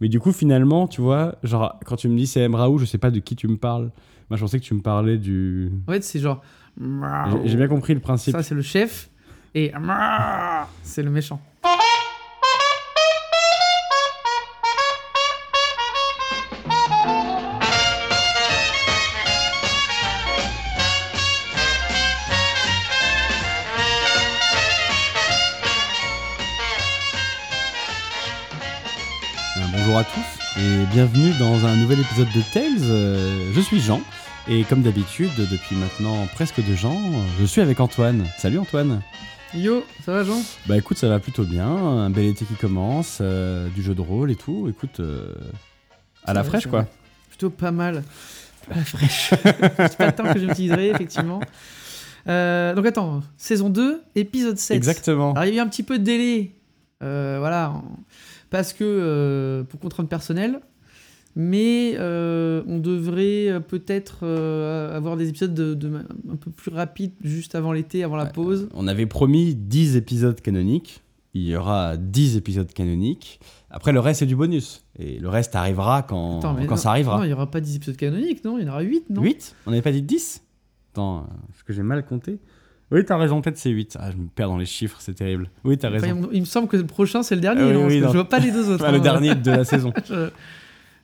Mais du coup, finalement, tu vois, genre, quand tu me dis CM Raoult, je sais pas de qui tu me parles. Moi, je pensais que tu me parlais du. En fait, c'est genre. J'ai- J'ai bien compris le principe. Ça, c'est le chef. Et. C'est le méchant. Bienvenue dans un nouvel épisode de Tales. Euh, je suis Jean et comme d'habitude, depuis maintenant presque deux ans, je suis avec Antoine. Salut Antoine. Yo, ça va, Jean? Bah écoute, ça va plutôt bien. Un bel été qui commence, euh, du jeu de rôle et tout. Écoute, euh, à la fraîche quoi. Plutôt pas mal. À la fraîche. c'est pas le temps que je m'utiliserai, effectivement. Euh, donc attends, saison 2, épisode 7. Exactement. Alors il y a eu un petit peu de délai, voilà, parce que pour contrainte personnelle, mais euh, on devrait euh, peut-être euh, avoir des épisodes de, de- un peu plus rapides juste avant l'été, avant la Ouais. pause. On avait promis 10 épisodes canoniques. Il y aura 10 épisodes canoniques. Après, le reste, c'est du bonus. Et le reste arrivera quand, Attends, quand non- ça arrivera. Non, il n'y aura pas 10 épisodes canoniques, non Il y en aura 8, non? 8 On n'avait pas dit 10 Attends, euh, est-ce que j'ai mal compté? Oui, t'as raison, peut-être c'est 8. Ah, je me perds dans les chiffres, c'est terrible. Oui, t'as Enfin, raison. il, il me semble que le prochain c'est le dernier, oui, non Parce oui, non. Je vois pas les deux autres. Ah, le hein. dernier de la saison. Je-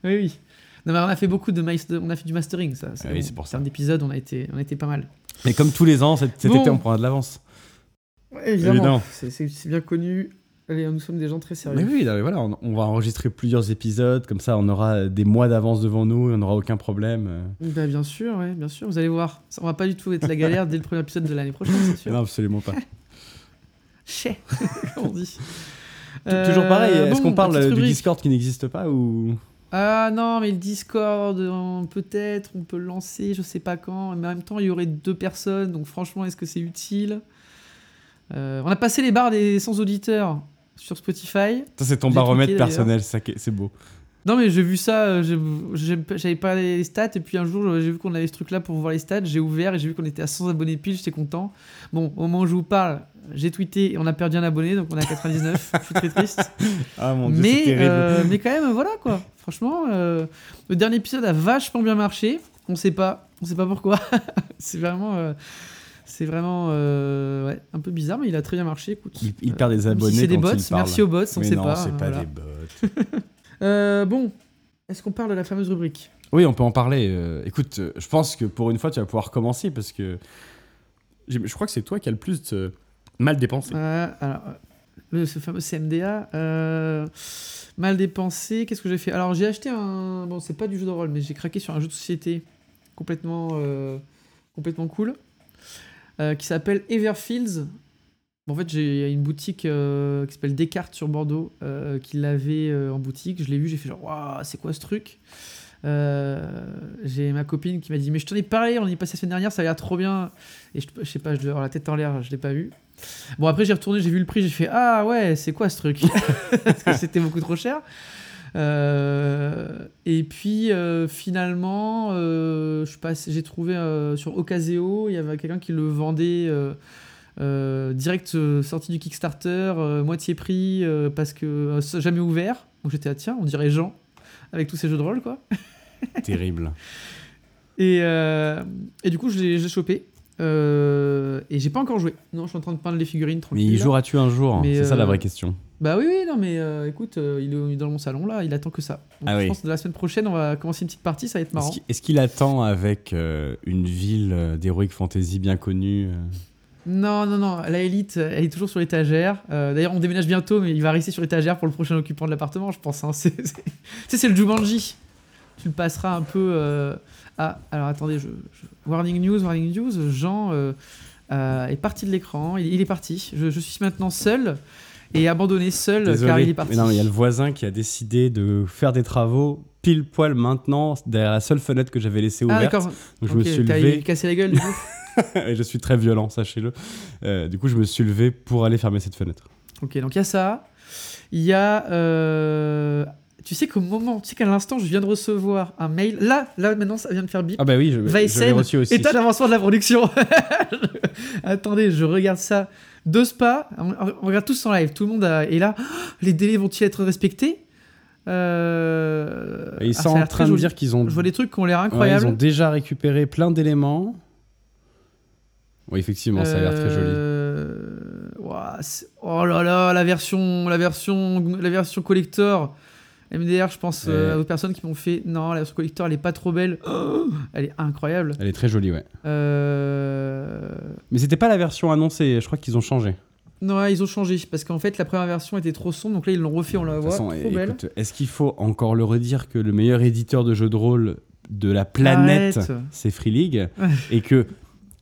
Oui, oui. Non, mais on a fait beaucoup de master- on a fait du mastering, ça. Ah oui, c'est pour En ça. termes d'épisodes, on a été, on a été pas mal. Mais comme tous les ans, cet, cet Bon. été, on prendra de l'avance. évidemment. Évidemment. C'est- bien connu. Allez, nous sommes des gens très sérieux. Mais oui, non, mais voilà, on, on va enregistrer plusieurs épisodes, comme ça on aura des mois d'avance devant nous et on n'aura aucun problème. Bah, bien sûr, ouais, bien sûr. Vous allez voir. Ça, on va pas du tout être la galère dès le premier épisode de l'année prochaine, c'est sûr. Non, absolument pas. Chais, comme on dit. Toujours pareil, Euh, est-ce bon, qu'on parle du. Discord qui n'existe pas ou... Ah non, mais le Discord, euh, peut-être, on peut le lancer, je sais pas quand. Mais en même temps, il y aurait deux personnes, donc franchement, est-ce que c'est utile? Euh, On a passé les barres des 100 auditeurs sur Spotify. Ça, c'est ton baromètre personnel, c'est beau. Non, mais j'ai vu ça, euh, j'avais pas les stats, et puis un jour, j'ai vu qu'on avait ce truc-là pour voir les stats, j'ai ouvert et j'ai vu qu'on était à 100 abonnés pile, j'étais content. Bon, au moment où je vous parle, j'ai tweeté et on a perdu un abonné, donc on est à 99, je suis très triste. Ah mon dieu, mais, euh, mais quand même, voilà quoi. Franchement, euh, le dernier épisode a vachement bien marché, on sait pas, on sait pas pourquoi. c'est vraiment. euh, c'est vraiment euh, ouais, un peu bizarre, mais il a très bien marché. Écoute, Il, il perd des abonnés si c'est des bots, merci aux bots, on Mais sait non, pas. c'est pas voilà. des bots. Euh, bon, est-ce qu'on parle de la fameuse rubrique Oui, on peut en parler. euh, écoute, euh, je pense que pour une fois, tu vas pouvoir commencer parce que je crois que c'est toi qui as le plus de mal dépensé. Euh, alors, le, ce fameux CMDA, euh, mal dépensé, qu'est-ce que j'ai fait? Alors, j'ai acheté un. Bon, c'est pas du jeu de rôle, mais j'ai craqué sur un jeu de société complètement, euh, complètement cool qui s'appelle Everfields. En fait, j'ai il y a une boutique euh, qui s'appelle Descartes sur Bordeaux euh, qui l'avait euh, en boutique. Je l'ai vu, j'ai fait genre, waouh, c'est quoi ce truc? J'ai ma copine qui m'a dit, mais je t'en ai parlé, on y est passé la semaine dernière, ça a l'air trop bien. Et je, je sais pas, je devais avoir la tête en l'air, je l'ai pas vu. Bon, après, j'ai retourné, j'ai vu le prix, j'ai fait Ah ouais, c'est quoi ce truc? Parce que c'était beaucoup trop cher. Et puis, finalement, j'ai trouvé sur Ocaseo, il y avait quelqu'un qui le vendait euh, direct euh, sorti du Kickstarter, euh, moitié prix, euh, parce que euh, jamais ouvert. Donc j'étais, ah, tiens, on dirait Jean, avec tous ces jeux de rôle, quoi. Terrible. Et, et du coup, je l'ai chopé. Et j'ai pas encore joué. Non, je suis en train de peindre les figurines Mais tranquille. y là. joueras-tu un jour Mais, C'est ça la vraie question. Bah oui, oui, non, mais écoute, il, est, il dans mon salon là, il attend que ça. Donc, Ah je oui. pense que la semaine prochaine, on va commencer une petite partie, ça va être Est-ce marrant. qu'il- est-ce qu'il attend avec une ville d'Heroic Fantasy bien connue Non, non, non, la élite, elle est toujours sur l'étagère. Euh, D'ailleurs, on déménage bientôt, mais il va rester sur l'étagère pour le prochain occupant de l'appartement, je pense. hein. C'est- Tu sais, c'est le Jumanji. Tu le passeras un peu. euh, Ah, alors attendez, je, je- warning news, warning news. Jean euh, est parti de l'écran, il, il est parti. Je, je suis maintenant seul et abandonné seul Désolé. car il est parti. Mais non, il y a le voisin qui a décidé de faire des travaux pile poil maintenant derrière la seule fenêtre que j'avais laissée ah, ouverte. d'accord. Donc je me suis levé cassé la gueule du coup et je suis très violent, sachez-le. Euh, du coup, je me suis levé pour aller fermer cette fenêtre. Ok, donc il y a ça. Il y a. euh, Tu sais qu'au moment, tu sais qu'à l'instant, je viens de recevoir un mail. Là, là maintenant, ça vient de faire bip. Ah bah oui, je, je l'ai reçu aussi. état d'avancement de la production. Attendez, je regarde ça. Deux spas, on, on regarde tous en live. Tout le monde a- est là. Oh, les délais vont-ils être respectés? Euh, ils ah, sont en train de dire qu'ils ont, Je vois des trucs qui ont l'air ouais, incroyables. ils ont déjà récupéré plein d'éléments. Oui, effectivement, ça a l'air très joli. Euh, ouah, oh là là, la version, la version, la version collector. MDR, je pense euh, Ouais. à d'autres personnes qui m'ont fait non, la version collector, elle est pas trop belle. Oh, elle est incroyable. Elle est très jolie, ouais. Euh, Mais c'était pas la version annoncée, je crois qu'ils ont changé. Non, ouais, ils ont changé parce qu'en fait, la première version était trop sombre, donc là ils l'ont refait, on la voit, façon, trop é- belle. écoute, est-ce qu'il faut encore le redire que le meilleur éditeur de jeux de rôle de la planète, Arrête. c'est Free League et que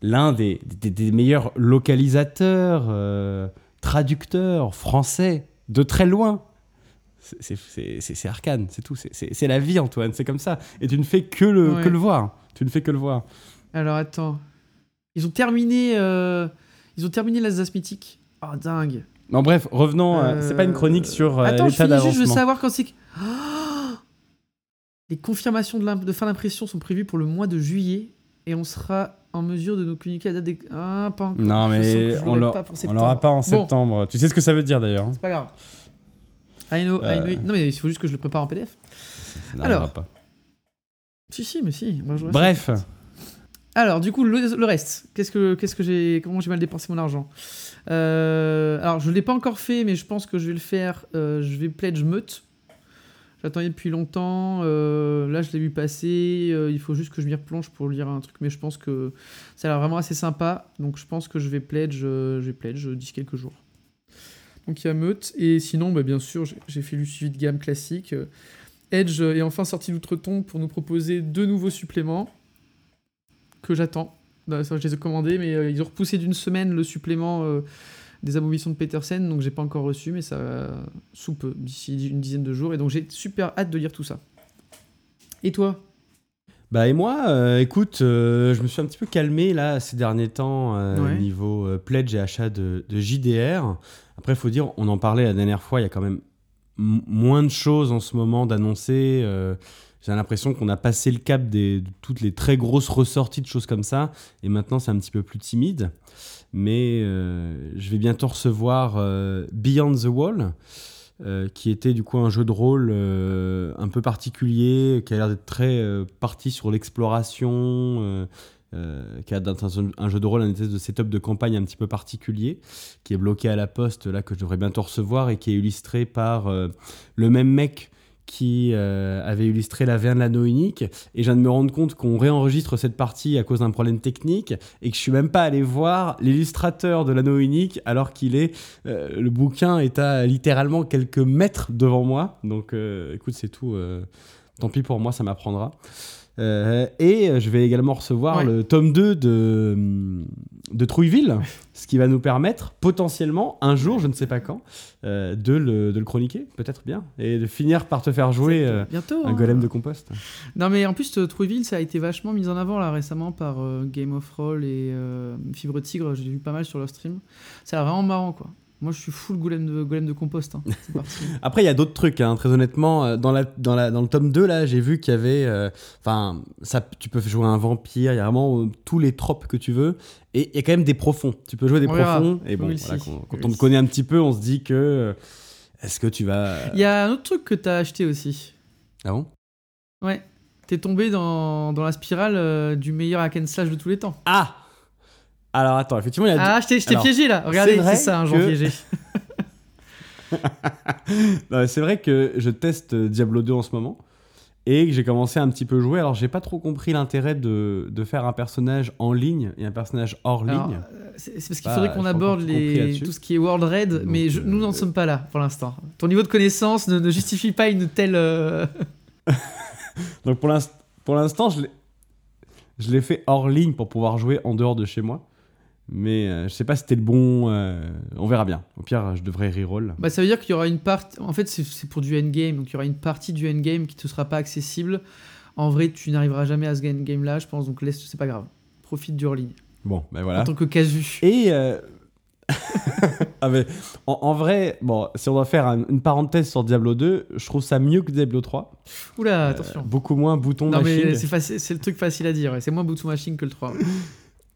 l'un des, des- des meilleurs localisateurs, euh, traducteurs français de très loin, c'est- Arcane, c'est tout. C'est- la vie, Antoine, c'est comme ça. Et tu ne fais que le, Ouais. que le voir. Tu ne fais que le voir. Alors attends, ils ont terminé, euh, ils ont terminé l'Alsace mythique. Oh dingue. Non, bref, revenons. euh, c'est pas une chronique sur euh, Attends, je l'état finis juste, je veux savoir quand c'est. Oh Les confirmations de fin d'impression sont prévues pour le mois de juillet et on sera en mesure de nous communiquer la date des. Ah, pas encore. Non, mais on pas septembre. l'aura pas en Bon. septembre. Tu sais ce que ça veut dire d'ailleurs. hein C'est pas grave. I know, I Euh. know. Non, mais il faut juste que je le prépare en PDF. N'arrivera Alors. pas. Si, si, mais si. Moi, je. Bref. Alors, du coup, le, le reste, qu'est-ce que, qu'est-ce que j'ai, comment j'ai mal dépensé mon argent? Euh, Alors, je l'ai pas encore fait, mais je pense que je vais le faire. Euh, je vais pledge meute. J'attendais depuis longtemps. euh, là, je l'ai vu passer. euh, il faut juste que je m'y replonge pour lire un truc, mais je pense que ça a l'air vraiment assez sympa. Donc, je pense que je vais pledge, euh, je vais pledge d'ici quelques jours. Donc, il y a meute. Et sinon, bah, bien sûr, j'ai, fait le suivi de gamme classique. Edge est enfin sorti d'outre-tombe pour nous proposer deux nouveaux suppléments que j'attends. Bah, je les ai commandés, mais ils ont repoussé d'une semaine le supplément des abolitions de Petersen, donc j'ai pas encore reçu, mais ça va sous peu, d'ici une dizaine de jours, et donc j'ai super hâte de lire tout ça. Et toi? Bah et moi, euh, écoute, euh, je me suis un petit peu calmé là ces derniers temps euh, Ouais. niveau euh, pledge et achat de, de JDR. Après, il faut dire, on en parlait la dernière fois, il y a quand même moins de choses en ce moment d'annoncer. j'ai l'impression qu'on a passé le cap des, de toutes les très grosses ressorties de choses comme ça, et maintenant c'est un petit peu plus timide. Mais euh, je vais bientôt recevoir euh, Beyond the Wall, euh, qui était du coup un jeu de rôle un peu particulier, qui a l'air d'être très parti sur l'exploration, qui a un, un jeu de rôle, un espèce de setup de campagne un petit peu particulier, qui est bloqué à la poste, là, que je devrais bientôt recevoir, et qui est illustré par le même mec qui euh, avait illustré la V1 de l'anneau unique, et je viens de me rendre compte qu'on réenregistre cette partie à cause d'un problème technique, et que je suis même pas allé voir l'illustrateur de l'anneau unique, alors qu'il est euh, le bouquin est à littéralement quelques mètres devant moi. Donc, euh, écoute, c'est tout. tant pis pour moi, ça m'apprendra. Euh, et euh, je vais également recevoir Ouais. le tome 2 de, hum, de Trouilleville, ce qui va nous permettre potentiellement, un jour, je ne sais pas quand, euh, de, le, de le chroniquer, peut-être bien, et de finir par te faire jouer euh, Bientôt. un hein. golem de compost. Non, mais en plus, Trouville, ça a été vachement mis en avant là récemment par Game of Roll et Fibre Tigre. J'ai vu pas mal sur leur stream. Ça a l'air vraiment marrant quoi. Moi, je suis full golem de, golem de compost. hein. Parti. Après, il y a d'autres trucs, hein, très honnêtement. euh, Dans, la, dans, la, dans le tome 2, là, j'ai vu qu'il y avait. euh, Enfin, tu peux jouer un vampire, il y a vraiment euh, tous les tropes que tu veux. Et il y a quand même des profonds. Tu peux jouer des On verra. profonds. Et bon, Oui, voilà, si. quand, quand Oui, on te si. connaît un petit peu, on se dit que. euh, Est-ce que tu vas. Il y a un autre truc que t'as acheté aussi. Ah bon? Ouais. T'es tombé dans, dans la spirale du meilleur hack and slash de tous les temps. Ah Alors attends, effectivement, il y a. Ah, je t'ai je t'ai Alors, piégé là. Regardez, c'est ça, un que- piégé. C'est vrai que je teste euh, Diablo 2 en ce moment. Et que j'ai commencé à un petit peu jouer. Alors, j'ai pas trop compris l'intérêt de, de faire un personnage en ligne et un personnage hors Alors, ligne. euh, c'est parce qu'il faudrait qu'on aborde les, tout ce qui est World Raid, Donc, mais je- nous n'en euh, sommes pas là pour l'instant. Ton niveau de connaissance ne, ne justifie pas une telle. euh, Donc pour l'inst- pour l'instant, je l'ai fait hors ligne pour pouvoir jouer en dehors de chez moi. Mais euh, je sais pas si c'était le bon. euh, on verra bien. Au pire, je devrais reroll. Bah, ça veut dire qu'il y aura une partie. En fait, c'est c'est pour du endgame, donc il y aura une partie du endgame qui te sera pas accessible. En vrai, tu n'arriveras jamais à ce endgame là, je pense, donc laisse, c'est pas grave. Profite du hors ligne. Bon, ben En voilà. tant que casu. Et. euh, ah, mais en, en vrai, bon, si on doit faire un- une parenthèse sur Diablo 2, je trouve ça mieux que Diablo 3. Oula, attention. beaucoup moins bouton non, machine. mais c'est faci- c'est le truc facile à dire. ouais. C'est moins Boots Machine que le 3.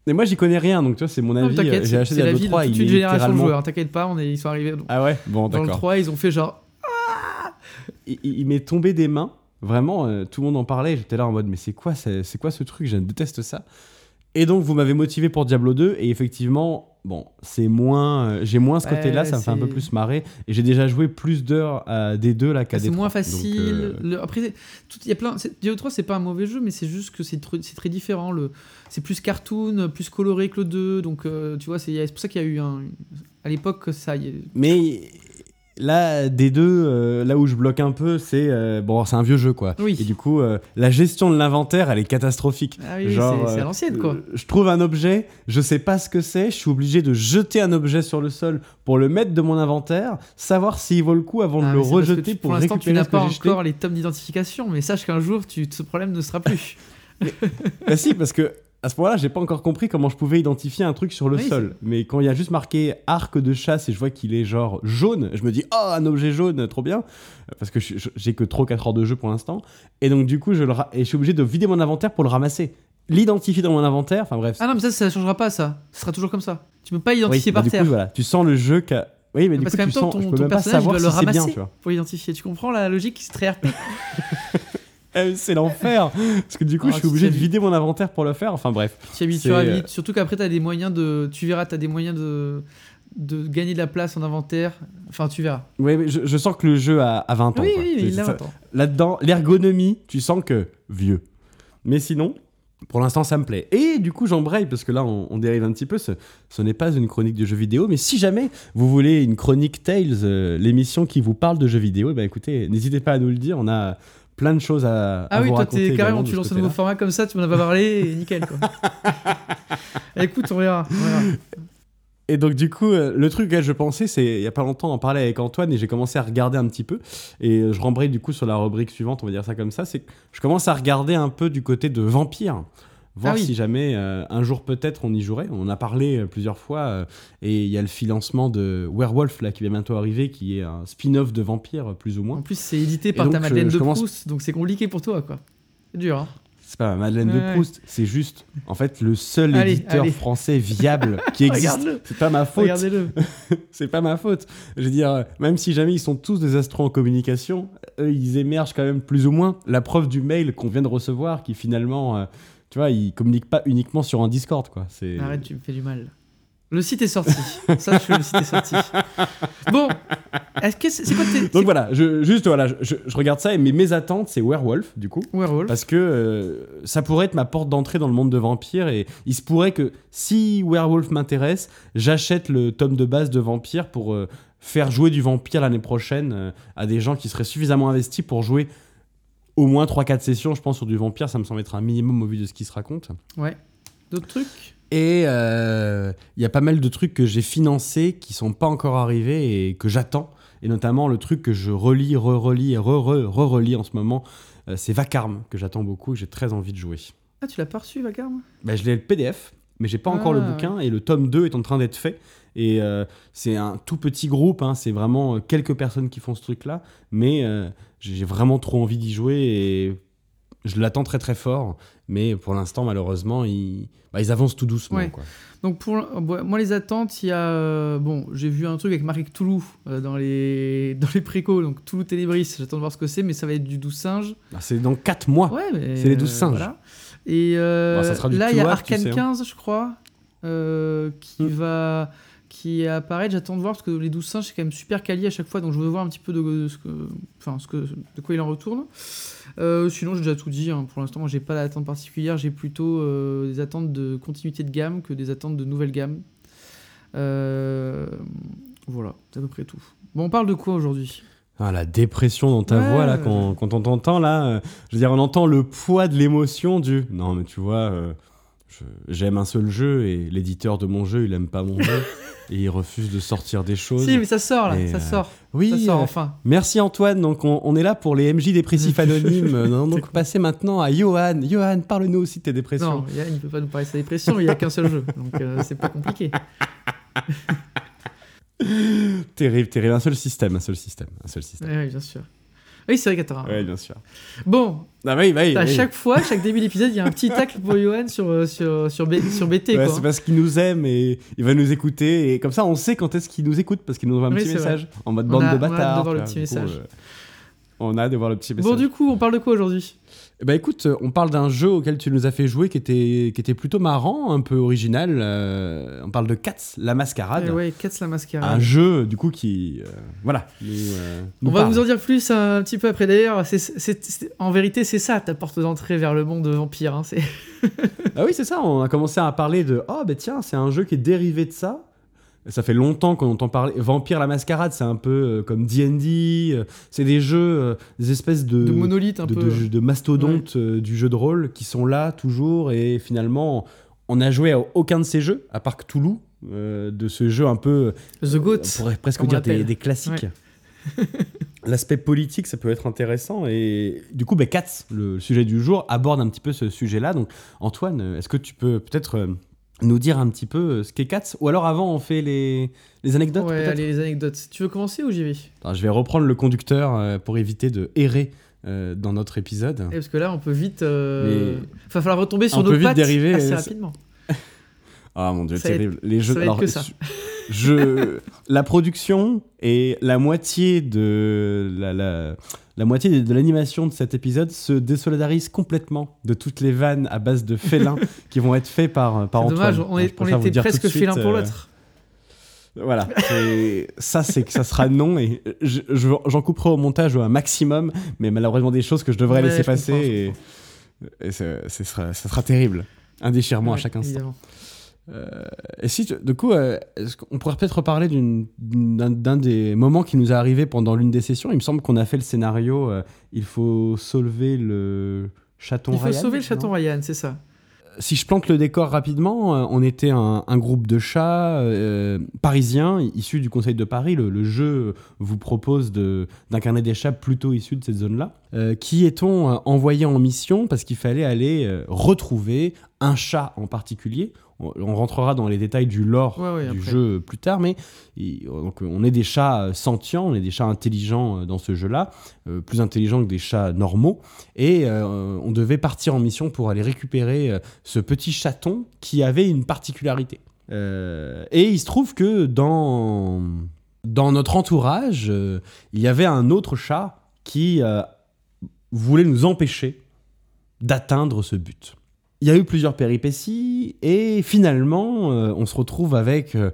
Mais moi, j'y connais rien, donc tu vois, c'est mon avis. t'inquiète, J'ai acheté la Diablo vie de 3, toute il une est génération de joueurs. T'inquiète pas, on est, ils sont arrivés. Ah ouais? Bon, Dans le d'accord. 3, ils ont fait genre. il, il- il m'est tombé des mains, Vraiment, euh, tout le monde en parlait. J'étais là en mode, mais c'est quoi, c'est c'est quoi ce truc? Je déteste ça. Et donc, vous m'avez motivé pour Diablo 2. Et effectivement, bon, c'est moins. euh, j'ai moins ce Ouais, côté-là, ça me fait un peu plus marrer. Et j'ai déjà joué plus d'heures à des deux là qu'à des C'est moins trois. Donc, facile. euh, Le- après, il y a plein. c'est- Diablo 3, c'est pas un mauvais jeu, mais c'est juste que c'est tr- c'est très différent. Le, c'est plus cartoon, plus coloré que le 2. Donc, euh, tu vois, c'est c'est pour ça qu'il y a eu un. À l'époque, ça. y est- Mais là, des deux, euh, là où je bloque un peu, c'est euh, bon, c'est un vieux jeu quoi. Oui. Et du coup, euh, la gestion de l'inventaire, elle est catastrophique. Ah oui, c'est l'ancienne, quoi. je trouve un objet, je sais pas ce que c'est, je suis obligé de jeter un objet sur le sol pour le mettre de mon inventaire, savoir s'il vaut le coup avant Ah, de le parce que rejeter tu- pour, pour l'instant, tu n'as pas encore les tomes d'identification, mais sache qu'un jour, tu, ce problème ne sera plus. Bah si, parce que à ce moment-là, j'ai pas encore compris comment je pouvais identifier un truc sur le Oui, sol. Mais quand il y a juste marqué arc de chasse et je vois qu'il est genre jaune, je me dis oh un objet jaune, trop bien, parce que j'ai que trop 4 heures de jeu pour l'instant. Et donc du coup, je le ra- et je suis obligé de vider mon inventaire pour le ramasser, l'identifier dans mon inventaire. Enfin bref. Ah non, mais ça, ça changera pas, ça. Ce sera toujours comme ça. Tu peux pas Oui, identifier bah, par du terre. coup, voilà, tu sens le jeu qu'a. Oui, mais du Parce coup, tu même temps, sens, ton, je peux ton même pas personnage, il savoir doit si le c'est bien, ramasser tu vois. pour l'identifier. Tu comprends la logique? C'est très RP. Eh, c'est l'enfer, parce que du coup, Ah, je suis obligé de vider mon inventaire pour le faire. Enfin bref. Tu euh, vite. Surtout qu'après, tu as des moyens de. Tu verras, tu as des moyens de de gagner de la place en inventaire. Enfin, tu verras. Oui, mais je, je sens que le jeu a, a 20 ans. oui, quoi. oui, il a ça. 20 ans. Là-dedans, l'ergonomie, tu sens que vieux. Mais sinon, pour l'instant, ça me plaît. Et du coup, j'embraye, parce que là, on, on dérive un petit peu. Ce, ce n'est pas une chronique de jeux vidéo, mais si jamais vous voulez une chronique Tales, euh, l'émission qui vous parle de jeux vidéo, eh ben, écoutez, n'hésitez pas à nous le dire. On a plein de choses à, Ah à oui, vous toi, raconter. t'es également carrément, de tu ce lances un nouveau format comme ça, tu m'en as pas parlé, et nickel, quoi. Écoute, on verra. on verra. Et donc du coup, euh, le truc auquel je pensais, c'est il y a pas longtemps, on parlait avec Antoine et j'ai commencé à regarder un petit peu. Et euh, je rembraye du coup sur la rubrique suivante, on va dire ça comme ça, c'est que je commence à regarder un peu du côté de vampires. Voir Ah oui. si jamais euh, un jour peut-être on y jouerait. On en a parlé euh, plusieurs fois euh, et il y a le financement de Werewolf là qui va bientôt arriver, qui est un spin-off de vampire plus ou En moins. plus, c'est édité par donc, ta Madeleine je de commence- Proust, donc c'est compliqué pour toi, quoi. C'est dur, hein. C'est pas Madeleine de. Proust, c'est juste en fait le seul Allez, éditeur allez. français viable qui existe. C'est pas ma faute. Regardez-le. c'est pas ma faute. Je veux dire, même si jamais ils sont tous des astros en communication, eux, ils émergent quand même plus ou moins. La preuve du mail qu'on vient de recevoir, qui finalement, tu vois, ils communiquent pas uniquement sur un Discord, quoi. C'est Arrête, tu me fais du mal. Le site est sorti. Que le site est sorti. Bon, est-ce que c'est quoi. Donc voilà, je, juste voilà, je, regarde ça et mes, mes attentes, c'est Werewolf, du coup. Werewolf. Parce que euh, ça pourrait être ma porte d'entrée dans le monde de vampires et il se pourrait que si Werewolf m'intéresse, j'achète le tome de base de Vampire pour euh, faire jouer du vampire l'année prochaine euh, à des gens qui seraient suffisamment investis pour jouer au moins 3-4 sessions, je pense, sur du vampire. Ça me semble être un minimum au vu de ce qui se raconte. Ouais. D'autres trucs? Et euh, il y a pas mal de trucs que j'ai financés qui sont pas encore arrivés et que j'attends. Et notamment le truc que je relis, re-relis et re-re-re-relis en ce moment, euh, c'est Vacarme, que j'attends beaucoup et que j'ai très envie de jouer. Ah, tu l'as pas reçu, Vacarme? Bah, je l'ai le PDF, mais j'ai pas encore le Ah, bouquin et le tome 2 est en train d'être fait. Et euh, c'est un tout petit groupe, hein, c'est vraiment quelques personnes qui font ce truc-là, mais euh, j'ai vraiment trop envie d'y jouer et je l'attends très très fort. Mais pour l'instant, malheureusement, ils, bah, ils avancent tout doucement. Ouais. Quoi. Donc, pour moi, les attentes, il y a. euh, bon, j'ai vu un truc avec Marie Toulouse euh, dans les, dans les précos, donc Toulouse Télébris, j'attends de voir ce que c'est, mais ça va être du 12 singes. Bah, c'est dans 4 mois. Ouais, mais. C'est les 12 singes. voilà. Et euh, Bon, là, il y a tu Arcane sais, hein. 15, je crois, qui Hmm. va qui apparaît. J'attends de voir parce que les 12 singes, c'est quand même super quali à chaque fois, donc je veux voir un petit peu de, de ce que, enfin, ce que, de quoi il en retourne. Euh, sinon, j'ai déjà tout dit. hein. Pour l'instant, moi, j'ai pas d'attente particulière. J'ai plutôt euh, des attentes de continuité de gamme que des attentes de nouvelle gamme. Euh, voilà, c'est à peu près tout. Bon, on parle de quoi aujourd'hui? Ah, la dépression dans ta Ouais. voix, là, quand, quand on t'entend, là, je veux dire, on entend le poids de l'émotion du. Non, mais tu vois, j'aime un seul jeu et l'éditeur de mon jeu, il aime pas mon jeu et il refuse de sortir des choses. Si, mais ça sort là, Et, ça euh, sort. oui, ça sort euh, enfin. merci Antoine. Donc, on, on est là pour les MJ dépressifs anonymes. Non, donc, passer maintenant à Johan. Johan, parle-nous aussi de tes dépressions. Non, Yann, il peut pas nous parler de sa dépression, il y a qu'un seul jeu, donc euh, c'est pas compliqué. Terrible, terrible. Un seul système, un seul système, un seul système. Ouais, bien sûr. Oui, c'est vrai qu'attends. Ouais, bien sûr. Bon, Ah, oui, oui, à oui. chaque fois, chaque début d'épisode, il y a un petit tacle pour Johan sur, euh, sur, sur, B- sur BT. Ouais, c'est parce qu'il nous aime et il va nous écouter. Et comme ça, on sait quand est-ce qu'il nous écoute parce qu'il nous envoie un Oui, petit message en mode On bande a- de on a hâte de bâtards. voir le petit coup, message. euh, On a hâte de voir le petit message. Bon, du coup, on parle de quoi aujourd'hui? Bah écoute, on parle d'un jeu auquel tu nous as fait jouer qui était, qui était plutôt marrant, un peu original. Euh, on parle de Cats, la mascarade. Eh Ouais, Cats la mascarade. Un jeu, du coup, qui. euh, voilà. nous, euh, nous On va vous en dire plus un petit peu après. D'ailleurs, c'est- c'est- c'est- en vérité, c'est ça ta porte d'entrée vers le monde vampire. hein. C'est- Ah oui, c'est ça. On a commencé à parler de. Oh, bah tiens, c'est un jeu qui est dérivé de ça. Ça fait longtemps qu'on entend parler. Vampire la mascarade, c'est un peu euh, comme DD. euh, c'est des jeux, euh, des espèces de. de monolithe un de, peu. de- de mastodontes du jeu de rôle qui sont là toujours. Et finalement, on n'a joué à aucun de ces jeux, à part Cthulhu, euh, de ce jeu un peu. The Goat. On pourrait presque dire des, classiques. L'aspect politique, ça peut être intéressant. Et du coup, bah, Katz, le sujet du jour, aborde un petit peu ce sujet-là. Donc, Antoine, est-ce que tu peux peut-être nous dire un petit peu euh, ce qu'est Katz Ou alors, avant, on fait les, les anecdotes Ouais, peut-être allez, les anecdotes. Tu veux commencer ou j'y vais? Attends, Je vais reprendre le conducteur euh, pour éviter de errer euh, dans notre épisode. Parce que là, on peut vite. euh, Mais- Va falloir retomber sur On nos peut vite pattes dériver, assez rapidement. Ah mon dieu, Ça être- terrible. Les jeux, ça va être que ça. je, la production et la moitié de la, la, la moitié de l'animation de cet épisode se désolidarisent complètement de toutes les vannes à base de félins qui vont être faits par, par C'est Antoine. dommage, on, est- on était presque de suite, félin pour euh, l'autre. Voilà, ça c'est que ça sera non et je- je- j'en couperai au montage un maximum, mais malheureusement des choses que je devrais Ouais, laisser je passer et, ce sera, ça sera terrible. Un déchirement à chaque instant. évidemment. Euh, et si, tu- du coup, euh, qu'on pourrait peut-être reparler d'un des moments qui nous est arrivé pendant l'une des sessions? Il me semble qu'on a fait le scénario euh, il faut sauver le chaton Il faut Ryan, sauver le chaton Ryan, c'est ça. Si je plante le décor rapidement, on était un, un groupe de chats euh, parisiens issus du Conseil de Paris. Le, le jeu vous propose de- d'incarner des chats plutôt issus de cette zone-là. Euh, qui est-on envoyé en mission? Parce qu'il fallait aller euh, retrouver un chat en particulier on, on rentrera dans les détails du lore Ouais, ouais, du après. jeu plus tard, mais donc, on est des chats euh, sentients, on est des chats intelligents euh, dans ce jeu-là, euh, plus intelligents que des chats normaux, et euh, on devait partir en mission pour aller récupérer ce petit chaton qui avait une particularité. Euh, et il se trouve que dans, dans notre entourage, il y avait un autre chat qui voulait nous empêcher d'atteindre ce but. Il y a eu plusieurs péripéties et finalement, euh, on se retrouve avec euh,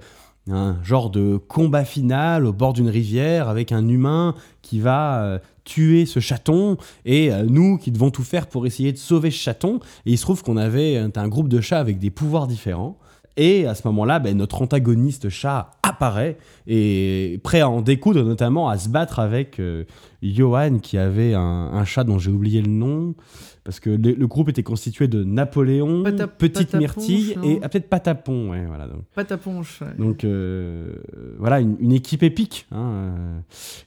un genre de combat final au bord d'une rivière avec un humain qui va euh, tuer ce chaton et nous qui devons tout faire pour essayer de sauver ce chaton. Et il se trouve qu'on avait un groupe de chats avec des pouvoirs différents. Et à ce moment-là, ben, notre antagoniste chat apparaît et prêt à en découdre, notamment à se battre avec euh, Johan qui avait un, un chat dont j'ai oublié le nom. Parce que le, le groupe était constitué de Napoléon, Pata- Petite Pataponche, Myrtille non et ah, peut-être Patapon. Ouais, voilà, donc. Pas ta ponche. ouais. Donc euh, voilà, une, une équipe épique. hein, euh.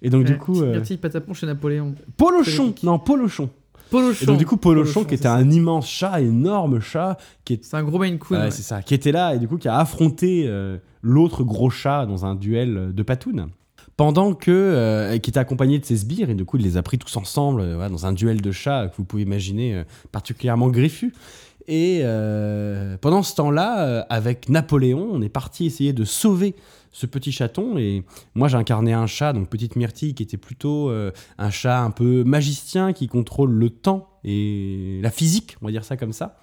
Et donc du coup, Petite Myrtille, pas ta ponche et Napoléon. Polochon, non Polochon. Polochon. Et donc du coup, Polochon, qui était un immense chat, énorme chat, qui est C'est un gros Maine Coon. Ouais, ouais. c'est ça, qui était là et du coup qui a affronté euh, l'autre gros chat dans un duel de patounes. Pendant que, euh, qui était accompagné de ses sbires, et du coup il les a pris tous ensemble euh, dans un duel de chats que vous pouvez imaginer euh, particulièrement griffu. Et euh, pendant ce temps-là, euh, avec Napoléon, on est parti essayer de sauver ce petit chaton. Et moi j'ai incarné un chat, donc Petite Myrtille, qui était plutôt euh, un chat un peu magicien qui contrôle le temps et la physique, on va dire ça comme ça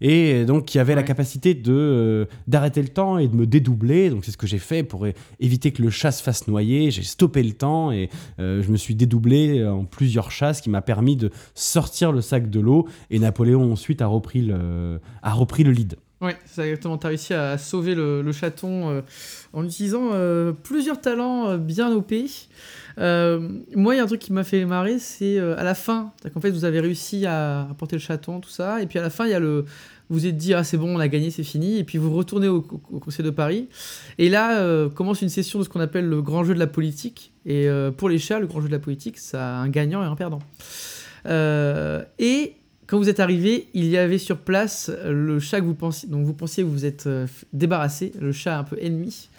et donc qui avait la capacité de euh, d'arrêter le temps et de me dédoubler. Donc c'est ce que j'ai fait pour éviter que le chat se fasse noyer. J'ai stoppé le temps et euh, je me suis dédoublé en plusieurs chats, ce qui m'a permis de sortir le sac de l'eau. Et Napoléon ensuite a repris le a repris le lead. Ouais, c'est exactement. Tu as réussi à sauver le, chaton euh, en utilisant euh, plusieurs talents euh, bien OP. Moi, il y a un truc qui m'a fait marrer, c'est à la fin. Qu'en fait, vous avez réussi à apporter le chaton, tout ça. Et puis à la fin, il y a le. Vous êtes dit, ah, c'est bon, on a gagné, c'est fini. Et puis vous retournez au, Conseil de Paris. Et là, commence une session de ce qu'on appelle le grand jeu de la politique. Et pour les chats, le grand jeu de la politique, ça a un gagnant et un perdant. Et quand vous êtes arrivé, il y avait sur place le chat que vous pensiez, donc vous pensiez que vous êtes euh, débarrassé, le chat un peu ennemi,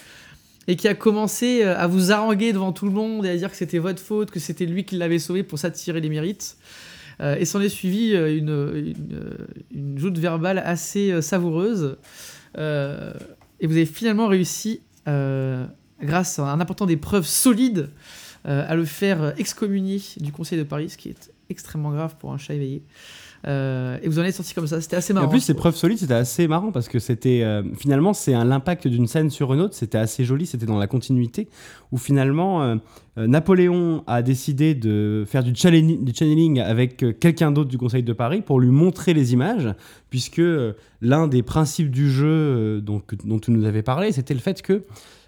et qui a commencé euh, à vous haranguer devant tout le monde et à dire que c'était votre faute, que c'était lui qui l'avait sauvé pour s'attirer les mérites. Euh, et s'en est suivi une, joute verbale assez savoureuse. Et vous avez finalement réussi, grâce à un apportant des preuves solides, à le faire excommunier du Conseil de Paris, ce qui est extrêmement grave pour un chat éveillé. Euh, et vous en êtes sorti comme ça, c'était assez Et marrant. en plus, ces preuves solides, c'était assez marrant parce que c'était euh, finalement c'est un l'impact d'une scène sur une autre. C'était assez joli, c'était dans la continuité où finalement euh, Napoléon a décidé de faire du, channel- du channeling avec quelqu'un d'autre du Conseil de Paris pour lui montrer les images, puisque l'un des principes du jeu donc, dont tu nous avais parlé, c'était le fait que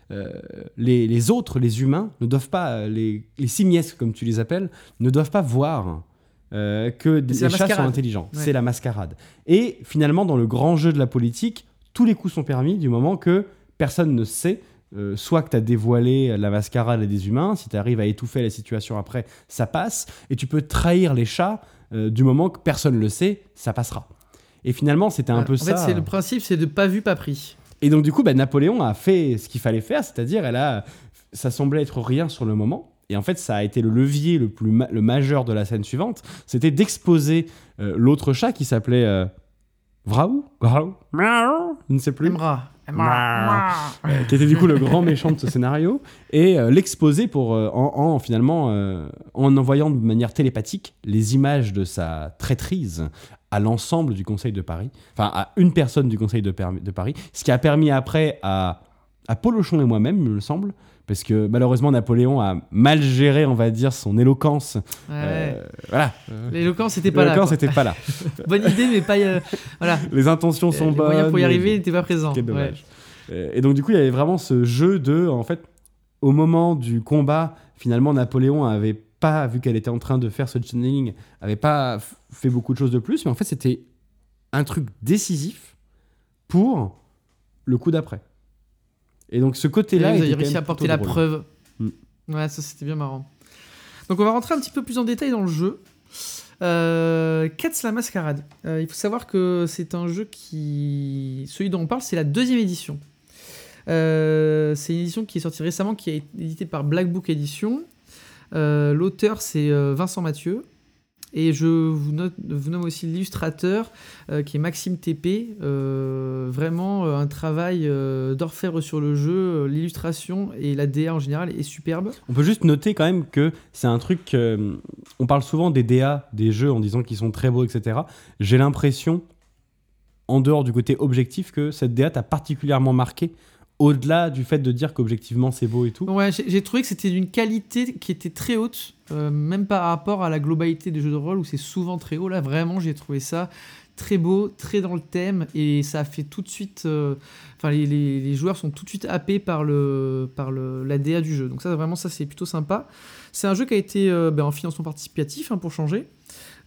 euh, les, les autres, les humains, ne doivent pas, les, les simiesques comme tu les appelles, ne doivent pas voir euh, que des les chats sont intelligents. Ouais. C'est la mascarade. Et finalement, dans le grand jeu de la politique, tous les coups sont permis du moment que personne ne sait. euh, soit que tu as dévoilé la mascarade des humains, si tu arrives à étouffer la situation après, ça passe. Et tu peux trahir les chats euh, du moment que personne ne le sait, ça passera. Et finalement, c'était un Ouais, peu en ça. fait, c'est le principe, c'est de pas vu, pas pris. Et donc, du coup, bah, Napoléon a fait ce qu'il fallait faire, c'est-à-dire, elle a, ça semblait être rien sur le moment. Et en fait, ça a été le levier le plus ma- le majeur de la scène suivante, c'était d'exposer euh, l'autre chat qui s'appelait euh, Vraou Je ne sais plus. Emra. Euh, qui était du coup le grand méchant de ce scénario, et euh, l'exposer pour, euh, en, en, finalement, en envoyant de manière télépathique les images de sa traîtrise à l'ensemble du Conseil de Paris, enfin à une personne du Conseil de Paris, ce qui a permis après à, à Polochon et moi-même, il me semble, parce que malheureusement Napoléon a mal géré, on va dire, son éloquence. Ouais. Euh, voilà. L'éloquence n'était pas là. L'éloquence quoi. n'était pas là. Bonne idée, mais pas. euh, voilà. Les intentions sont les bonnes. moyens pour y arriver n'étaient pas présents. Quel dommage. Euh, Et donc, du coup, il y avait vraiment ce jeu de, en fait, au moment du combat, finalement, Napoléon avait pas, vu qu'elle était en train de faire ce channeling, avait pas fait beaucoup de choses de plus, mais en fait, c'était un truc décisif pour le coup d'après. Et donc, ce côté-là, là, vous avez réussi à porter plutôt la drôle. preuve. Mm. Ouais, ça c'était bien marrant. Donc on va rentrer un petit peu plus en détail dans le jeu. Euh, Cats la mascarade. Euh, il faut savoir que c'est un jeu qui. Celui dont on parle, c'est la deuxième édition. Euh, c'est une édition qui est sortie récemment, qui a été éditée par Black Book Edition. Euh, L'auteur, c'est Vincent Mathieu. Et je vous, note, nomme aussi l'illustrateur, euh, qui est Maxime TP. Euh, vraiment euh, un travail euh, d'orfèvre sur le jeu. L'illustration et la DA en général est superbe. On peut juste noter quand même que c'est un truc. on parle souvent des DA des jeux en disant qu'ils sont très beaux, etc. J'ai l'impression, en dehors du côté objectif, que cette DA t'a particulièrement marqué. Au-delà du fait de dire qu'objectivement c'est beau et tout. Ouais, j'ai trouvé que c'était d'une qualité qui était très haute, euh, même par rapport à la globalité des jeux de rôle où c'est souvent très haut. Là, vraiment, j'ai trouvé ça très beau, très dans le thème, et ça a fait tout de suite. euh, Enfin, les, joueurs sont tout de suite happés par le par le la DA du jeu. Donc ça, vraiment, ça c'est plutôt sympa. C'est un jeu qui a été euh, ben, en financement participatif hein, pour changer.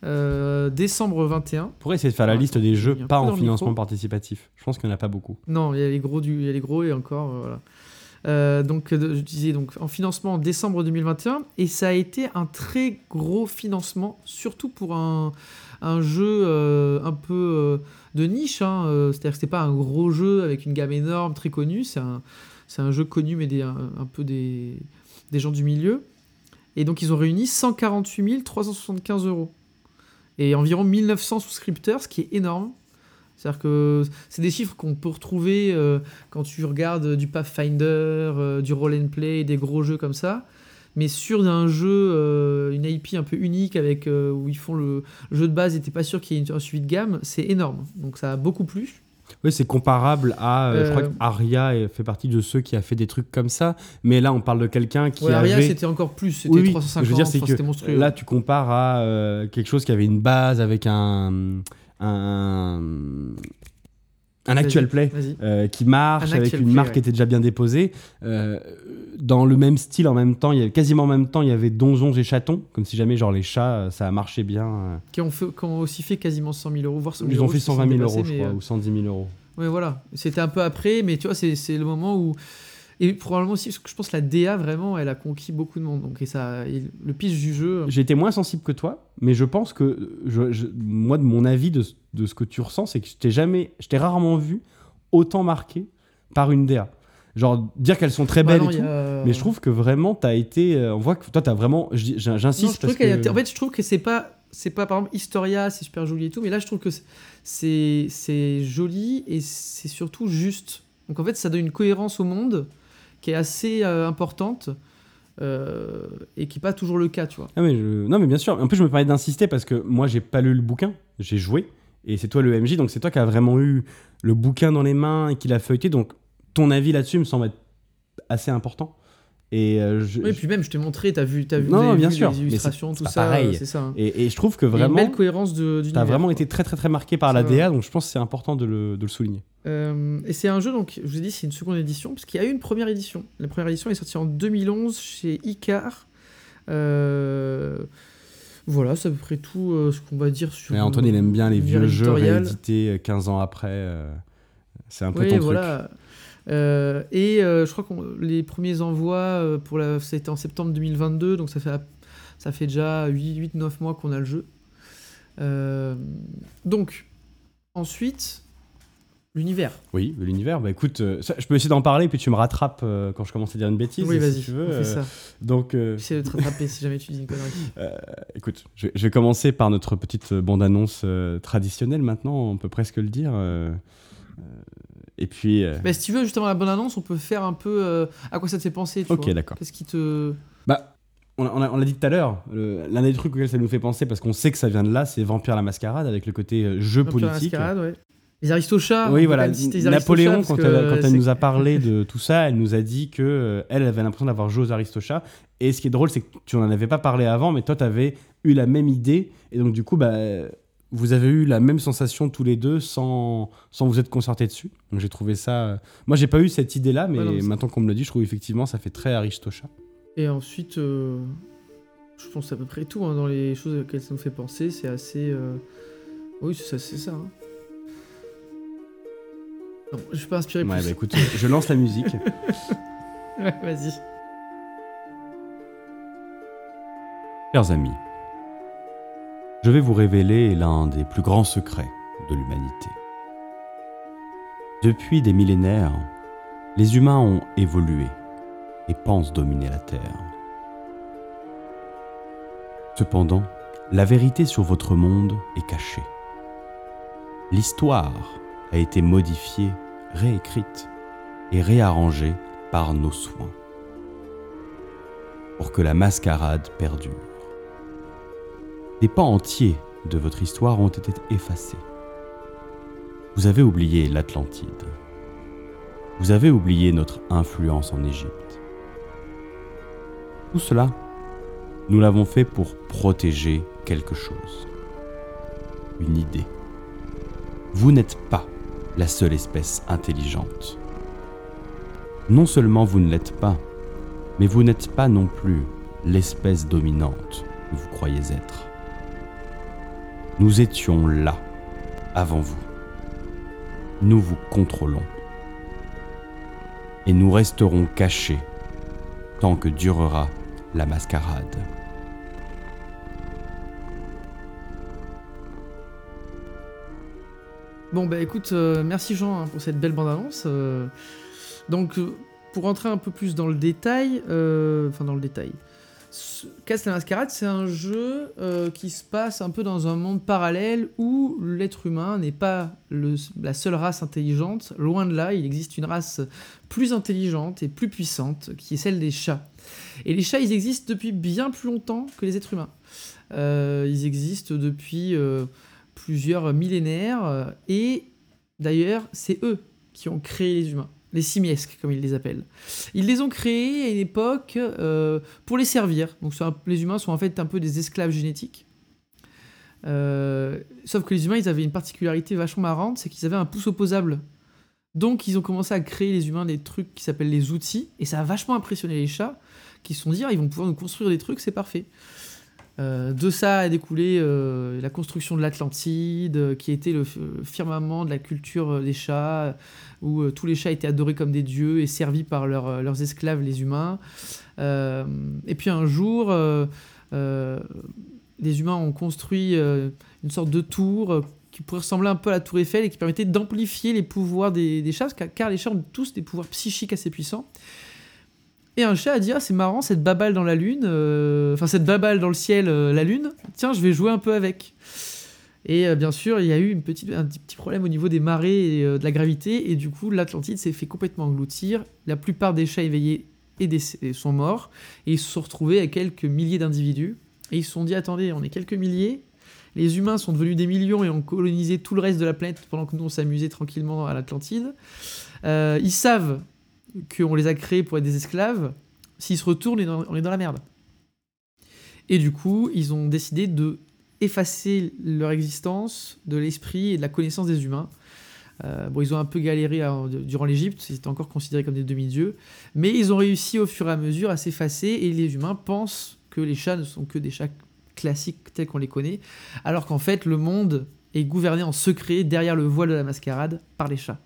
Euh, décembre 21. On pourrait essayer de faire la liste des jeux pas en financement participatif. Je pense qu'il n'y en a pas beaucoup. Non, il y a les gros, du, il y a les gros et encore, euh, voilà. Euh, donc, euh, je disais donc en financement en décembre 2021 et ça a été un très gros financement, surtout pour un, un jeu euh, un peu euh, de niche. hein, C'est-à-dire que c'était pas un gros jeu avec une gamme énorme, très connu. C'est un, un jeu connu mais des, un, un peu des, des gens du milieu. Et donc ils ont réuni 148 375 euros et environ 1900 souscripteurs, ce qui est énorme. C'est-à-dire que c'est des chiffres qu'on peut retrouver euh, quand tu regardes du Pathfinder, euh, du roll and play, des gros jeux comme ça. Mais sur un jeu, euh, une IP un peu unique avec euh, où ils font le, le jeu de base et t'es pas sûr qu'il y ait une- un suivi de gamme, c'est énorme. Donc ça a beaucoup plu. Oui, c'est comparable à. euh, Je crois Euh, que Aria est- fait partie de ceux qui a fait des trucs comme ça. Mais là, on parle de quelqu'un qui Ouais, Aria, avait. c'était encore plus, c'était Oui, oui, 350, ce que je veux dire, c'est enfin, que monstrueux. Là, tu compares à euh, quelque chose qui avait une base avec un. un, un actual play. Euh, qui marche Un avec une play, marque ouais. qui était déjà bien déposée. Euh, dans le même style, en même temps, il y avait quasiment en même temps, il y avait Donjons et Chatons, comme si jamais genre les chats, euh, ça a marché bien. Qui, ont fait, qui ont aussi fait quasiment 100 000 euros, voire 100 000 Ils ont euros, fait qui sont 120 000 euros, je crois, euh, ou 110 000 euros. Ouais, voilà. C'était un peu après, mais tu vois, c'est c'est le moment où. Et probablement aussi, parce que je pense que la DA, vraiment, elle a conquis beaucoup de monde. Donc, et ça, et le pitch du jeu. J'ai été moins sensible que toi, mais je pense que, je, je- moi, de mon avis, de, ce- de ce que tu ressens, c'est que je t'ai jamais, je t'ai rarement vu autant marqué par une DA. Genre, dire qu'elles sont très Bah belles non, et tout, a- mais je trouve que vraiment, t'as été. euh, on voit que toi, t'as vraiment. J'insiste parce que. a- En fait, je trouve que c'est pas. C'est pas, par exemple, Historia, c'est super joli et tout, mais là, je trouve que c'est joli et c'est surtout juste. Donc, en fait, ça donne une cohérence au monde qui est assez euh, importante. euh, et qui n'est pas toujours le cas, tu vois. Ah mais Non, mais bien sûr. En plus, je me permets d'insister parce que moi, j'ai pas lu le bouquin, j'ai joué. Et c'est toi le MJ, donc c'est toi qui as vraiment eu le bouquin dans les mains et qui l'a feuilleté. Donc ton avis là-dessus me semble être assez important. Et, euh, je- Oui, puis même, je t'ai montré, t'as vu, t'as vu, Non, vous avez bien vu sûr, les mais illustrations, tout ça, pareil. ça. hein. et, et je trouve que Il y a une vraiment, belle cohérence de, t'as vraiment quoi. été très très très marqué par la. DA, donc je pense que c'est important de le, de le souligner. Euh, et c'est un jeu, donc, je vous ai dit, c'est une seconde édition, parce qu'il y a eu une première édition. La première édition est sortie en 2011 chez Icar. Euh, Voilà, c'est à peu près tout euh, ce qu'on va dire sur. Et Antoine, il aime bien les vieux jeux réédités euh, 15 ans après. euh, c'est un peu Oui, ton voilà. Euh, et euh, je crois que les premiers envois, euh, pour la... c'était en septembre 2022, donc ça fait, ça fait déjà 8-9 mois qu'on a le jeu. Euh, donc, ensuite, l'univers. Oui, l'univers. Bah écoute, ça, je peux essayer d'en parler, puis tu me rattrapes quand je commence à dire une bêtise. oui, si vas-y, tu veux. on fait ça. Donc, J'essaie de te rattraper si jamais tu dis une connerie. écoute, je, je vais commencer par notre petite bande-annonce traditionnelle maintenant, on peut presque le dire. Et puis. euh, Bah, si tu veux, justement, la bonne annonce, on peut faire un peu euh, à quoi ça te fait penser. Tu ok, d'accord. Qu'est-ce qui te. Bah, on a- on a- on l'a dit tout à l'heure, l'un des trucs auxquels ça nous fait penser, parce qu'on sait que ça vient de là, c'est Vampire la Mascarade, avec le côté euh, jeu Vampire la politique. Mascarade, ouais. Les Aristochats. oui, voilà. Napoléon, quand elle, quand nous a parlé de tout ça, elle nous a dit que euh, elle avait l'impression d'avoir joué aux Aristochats. Et ce qui est drôle, c'est que tu n'en avais pas parlé avant, mais toi, tu avais eu la même idée. Et donc, du coup, bah, vous avez eu la même sensation tous les deux sans, sans vous être concertés dessus? Donc, j'ai trouvé ça. euh, Moi, j'ai pas eu cette idée-là, mais Ouais, non, maintenant qu'on me le dit, je trouve effectivement ça fait très Aristochats. Et ensuite, euh, je pense à peu près tout hein, dans les choses auxquelles ça nous fait penser. C'est assez. euh, Oui, c'est ça. C'est ça hein. Non, je suis pas inspiré Ouais, plus. bah écoute, je lance la musique. Ouais, vas-y. Chers amis, je vais vous révéler l'un des plus grands secrets de l'humanité. Depuis des millénaires, les humains ont évolué et pensent dominer la Terre. Cependant, la vérité sur votre monde est cachée. L'histoire a été modifiée, réécrite et réarrangée par nos soins pour que la mascarade perdure. Des pans entiers de votre histoire ont été effacés. Vous avez oublié l'Atlantide. Vous avez oublié notre influence en Égypte. Tout cela, nous l'avons fait pour protéger quelque chose. Une idée. Vous n'êtes pas la seule espèce intelligente. Non seulement vous ne l'êtes pas, mais vous n'êtes pas non plus l'espèce dominante que vous croyez être. Nous étions là, avant vous. Nous vous contrôlons. Et nous resterons cachés tant que durera la mascarade. Bon, bah écoute, euh, merci Jean hein, pour cette belle bande-annonce. euh. donc, euh, pour rentrer un peu plus dans le détail, enfin dans le détail, Casse la Mascarade, c'est un jeu euh, qui se passe un peu dans un monde parallèle où l'être humain n'est pas la seule race intelligente. Loin de là, il existe une race plus intelligente et plus puissante qui est celle des chats. Et les chats, ils existent depuis bien plus longtemps que les êtres humains. Euh, ils existent depuis euh, plusieurs millénaires et d'ailleurs, c'est eux qui ont créé les humains. Les simiesques, comme ils les appellent. Ils les ont créés à une époque euh, pour les servir. Donc les humains sont en fait un peu des esclaves génétiques. Euh, sauf que les humains, ils avaient une particularité vachement marrante, c'est qu'ils avaient un pouce opposable. Donc ils ont commencé à créer les humains des trucs qui s'appellent les outils, et ça a vachement impressionné les chats, qui se sont dit, Ah, ils vont pouvoir nous construire des trucs, c'est parfait. Euh, de ça a découlé euh, la construction de l'Atlantide, euh, qui était le, firmament de la culture des chats, où tous les chats étaient adorés comme des dieux et servis par leurs, esclaves, les humains. Et puis un jour, les humains ont construit une sorte de tour qui pourrait ressembler un peu à la tour Eiffel et qui permettait d'amplifier les pouvoirs des, chats, car les chats ont tous des pouvoirs psychiques assez puissants. Et un chat a dit Ah, c'est marrant cette babale dans la lune, euh, enfin cette babale dans le ciel, euh, la lune, tiens, je vais jouer un peu avec. Et euh, bien sûr, il y a eu une petite, un petit problème au niveau des marées et de la gravité, et du coup, l'Atlantide s'est fait complètement engloutir. La plupart des chats éveillés est décédé- sont morts et ils se sont retrouvés à quelques milliers d'individus. Et ils se sont dit attendez, on est quelques milliers. Les humains sont devenus des millions et ont colonisé tout le reste de la planète pendant que nous on s'amusait tranquillement à l'Atlantide. Ils savent qu'on les a créés pour être des esclaves. S'ils se retournent, on est dans- la merde. Et du coup, ils ont décidé de effacer leur existence de l'esprit et de la connaissance des humains. Euh, bon, ils ont un peu galéré durant l'Égypte, ils étaient encore considérés comme des demi-dieux, mais ils ont réussi au fur et à mesure à s'effacer et les humains pensent que les chats ne sont que des chats classiques tels qu'on les connaît, alors qu'en fait le monde est gouverné en secret derrière le voile de la mascarade par les chats.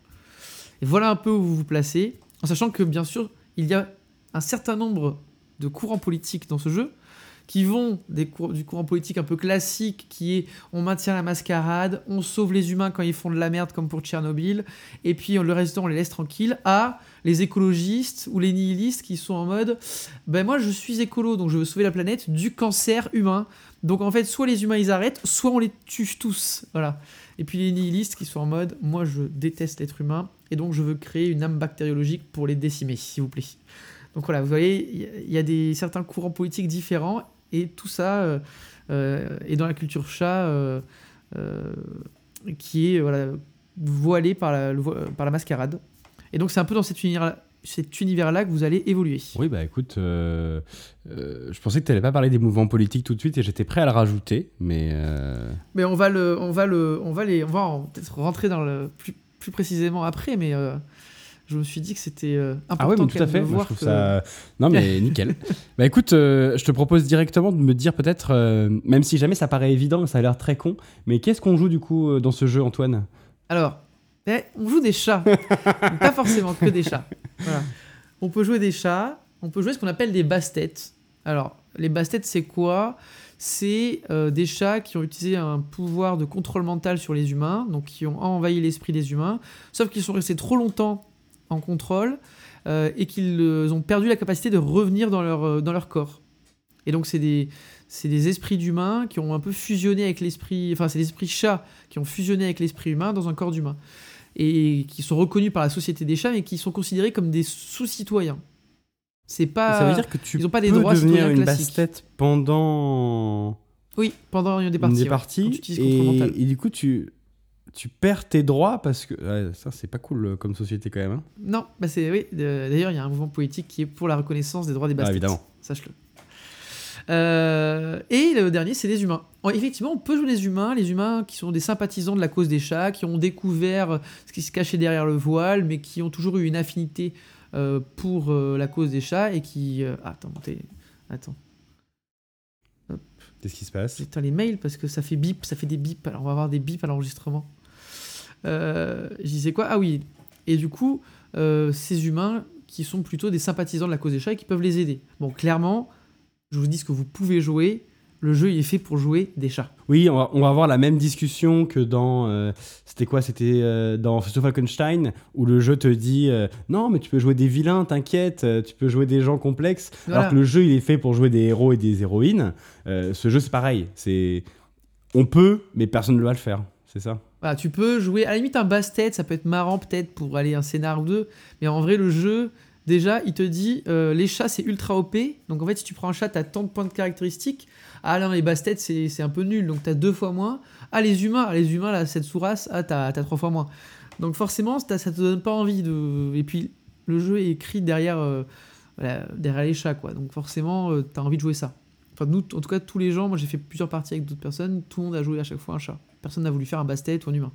Et voilà un peu où vous vous placez, en sachant que bien sûr il y a un certain nombre de courants politiques dans ce jeu qui vont du courant politique un peu classique qui est on maintient la mascarade, on sauve les humains quand ils font de la merde comme pour Tchernobyl, et puis le temps on les laisse tranquilles, à les écologistes ou les nihilistes qui sont en mode ben moi je suis écolo donc je veux sauver la planète du cancer humain. Donc en fait soit les humains ils arrêtent, soit on les tue tous. Voilà. Et puis les nihilistes qui sont en mode moi je déteste l'être humain et donc je veux créer une âme bactériologique pour les décimer s'il vous plaît. Donc voilà, vous voyez, il y a- des, certains courants politiques différents et tout ça euh, euh, est dans la culture chat euh, qui est voilà, voilée par la, par la mascarade. Et donc c'est un peu dans cet univers, cet univers-là que vous allez évoluer. Oui, bah écoute, euh, euh, je pensais que tu n'allais pas parler des mouvements politiques tout de suite et j'étais prêt à le rajouter, mais euh, Mais on va le, on va le, on va les, on va peut-être rentrer dans le plus, plus précisément après, mais euh, je me suis dit que c'était euh, important ah ouais, mais tout à fait. moi, je trouve que- ça. Non, mais nickel. bah écoute, euh, je te propose directement de me dire peut-être, euh, même si jamais ça paraît évident, ça a l'air très con, mais qu'est-ce qu'on joue du coup dans ce jeu, Antoine? Alors, eh, on joue des chats, Donc, pas forcément que des chats. Voilà. On peut jouer des chats, on peut jouer ce qu'on appelle des basses-têtes. Alors, les basses-têtes, c'est quoi? C'est euh, des chats qui ont utilisé un pouvoir de contrôle mental sur les humains, donc qui ont envahi l'esprit des humains, sauf qu'ils sont restés trop longtemps en contrôle euh, et qu'ils euh, ont perdu la capacité de revenir dans leur, dans leur corps. Et donc, c'est des, c'est des esprits d'humains qui ont un peu fusionné avec l'esprit. Enfin, c'est des esprits chats qui ont fusionné avec l'esprit humain dans un corps d'humain. Et qui sont reconnus par la société des chats, mais qui sont considérés comme des sous-citoyens. C'est pas. Ça veut dire que tu ils ont pas des peux droits devenir une basse-tête pendant Oui, pendant une des une parties. des ouais, quand parties et, et du coup tu tu perds tes droits parce que ouais, ça c'est pas cool euh, comme société quand même. hein. Non, bah c'est oui. euh, D'ailleurs, il y a un mouvement politique qui est pour la reconnaissance des droits des basses. Ah, évidemment. Sache-le. Euh, et le dernier, c'est les humains. Effectivement, on peut jouer les humains, les humains qui sont des sympathisants de la cause des chats, qui ont découvert ce qui se cachait derrière le voile, mais qui ont toujours eu une affinité euh, pour euh, la cause des chats et qui. euh, attends, attends. Qu'est-ce qui se passe? Putain, les mails, parce que ça fait bip, ça fait des bips. Alors, on va avoir des bips à l'enregistrement. Je disais quoi? Ah oui. Et du coup, ces humains qui sont plutôt des sympathisants de la cause des chats et qui peuvent les aider. Bon, clairement, je vous dis ce que vous pouvez jouer. Le jeu, il est fait pour jouer des chats. Oui, on va, on va avoir la même discussion que dans. euh, c'était quoi C'était euh, dans Fist of Falkenstein, où le jeu te dit euh, Non, mais tu peux jouer des vilains, t'inquiète, tu peux jouer des gens complexes. Voilà. Alors que le jeu, il est fait pour jouer des héros et des héroïnes. Euh, ce jeu, c'est pareil. C'est. On peut, mais personne ne va le faire. C'est ça Voilà, tu peux jouer, à la limite, un basse-tête, ça peut être marrant peut-être pour aller un scénar ou deux, mais en vrai, le jeu, déjà, il te dit euh, les chats, c'est ultra OP. Donc en fait, si tu prends un chat, t'as tant de points de caractéristiques. Ah non, les basses-têtes, c'est un peu nul, donc t'as deux fois moins. Ah, les humains, ah, les humains, là, cette sous-race, ah, t'as t'as trois fois moins. Donc forcément, t'as- ça te donne pas envie de. Et puis, le jeu est écrit derrière, euh, derrière les chats, quoi. Donc forcément, euh, t'as envie de jouer ça. Enfin, nous, en tout cas, tous les gens, moi j'ai fait plusieurs parties avec d'autres personnes, tout le monde a joué à chaque fois un chat. Personne n'a voulu faire un basse-tête ou un humain.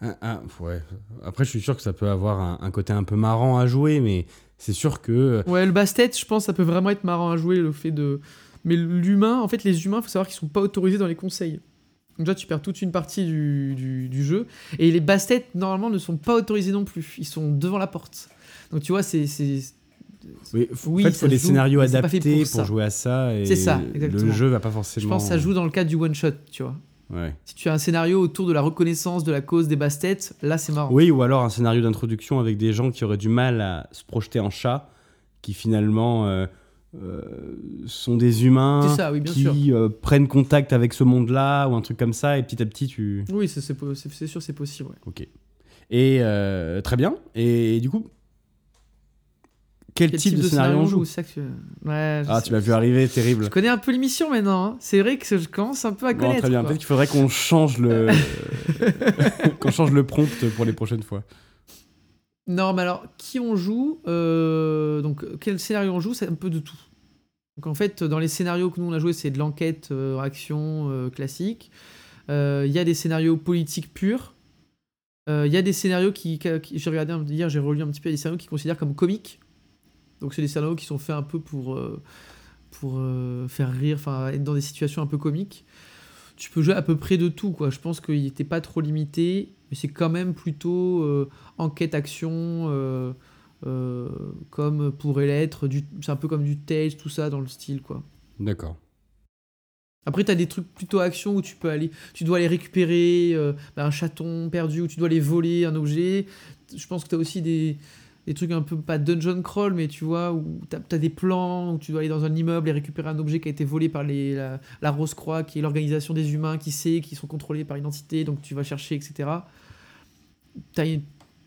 Un- un- ouais. Après, je suis sûr que ça peut avoir un côté un peu marrant à jouer, mais c'est sûr que. Ouais, le basse-tête, je pense, ça peut vraiment être marrant à jouer, le fait de. Mais l'humain, en fait, les humains, faut savoir qu'ils sont pas autorisés dans les conseils. Donc là, tu perds toute une partie du, du- du jeu. Et les basses-têtes, normalement, ne sont pas autorisés non plus. Ils sont devant la porte. Donc tu vois, c'est. Oui, Oui, en fait, il faut des joue, scénarios adaptés pour pour, jouer à ça. C'est ça, Le exactement. jeu va pas forcément. Je pense que ça joue dans le cadre du one-shot, tu vois. Ouais. Si tu as un scénario autour de la reconnaissance de la cause des basses-têtes, là, c'est marrant. Oui, ou alors un scénario d'introduction avec des gens qui auraient du mal à se projeter en chat, qui finalement euh, euh, sont des humains ça, oui, qui euh, prennent contact avec ce monde-là, ou un truc comme ça, et petit à petit, tu. Oui, c'est- sûr, c'est possible. ouais. Ok. Et très bien. Et, du coup, quel, type, de, scénario on joue ça que Ouais, Ah, sais. tu m'as vu arriver, terrible. Je connais un peu l'émission maintenant. hein. C'est vrai que je commence un peu à Bon, connaître. très bien. Peut-être qu'il faudrait qu'on change le qu'on change le prompt pour les prochaines fois. Non, mais alors, qui on joue euh, Donc, quel scénario on joue C'est un peu de tout. Donc, en fait, dans les scénarios que nous on a joué, c'est de l'enquête, euh, action euh, classique. Il y a des scénarios politiques purs. Il y a des scénarios qui, qui- j'ai regardé hier, j'ai relu un petit peu des scénarios qui considèrent comme comiques. Donc, c'est des scénarios qui sont faits un peu pour euh, pour euh, faire rire, enfin être dans des situations un peu comiques. Tu peux jouer à peu près de tout, quoi. Je pense qu'il n'était pas trop limité, mais c'est quand même plutôt euh, enquête-action, euh, comme pourrait l'être. C'est un peu comme du Tales, tout ça dans le style, quoi. D'accord. Après, tu as des trucs plutôt action où tu peux aller, tu dois aller récupérer euh, bah, un chaton perdu, ou tu dois aller voler un objet. Je pense que tu as aussi des, des trucs un peu, pas dungeon crawl, mais tu vois, où tu as, des plans, où tu dois aller dans un immeuble et récupérer un objet qui a été volé par les, la, la Rose-Croix, qui est l'organisation des humains qui sait, qui sont contrôlés par une entité, donc tu vas chercher, etc. Tu as une,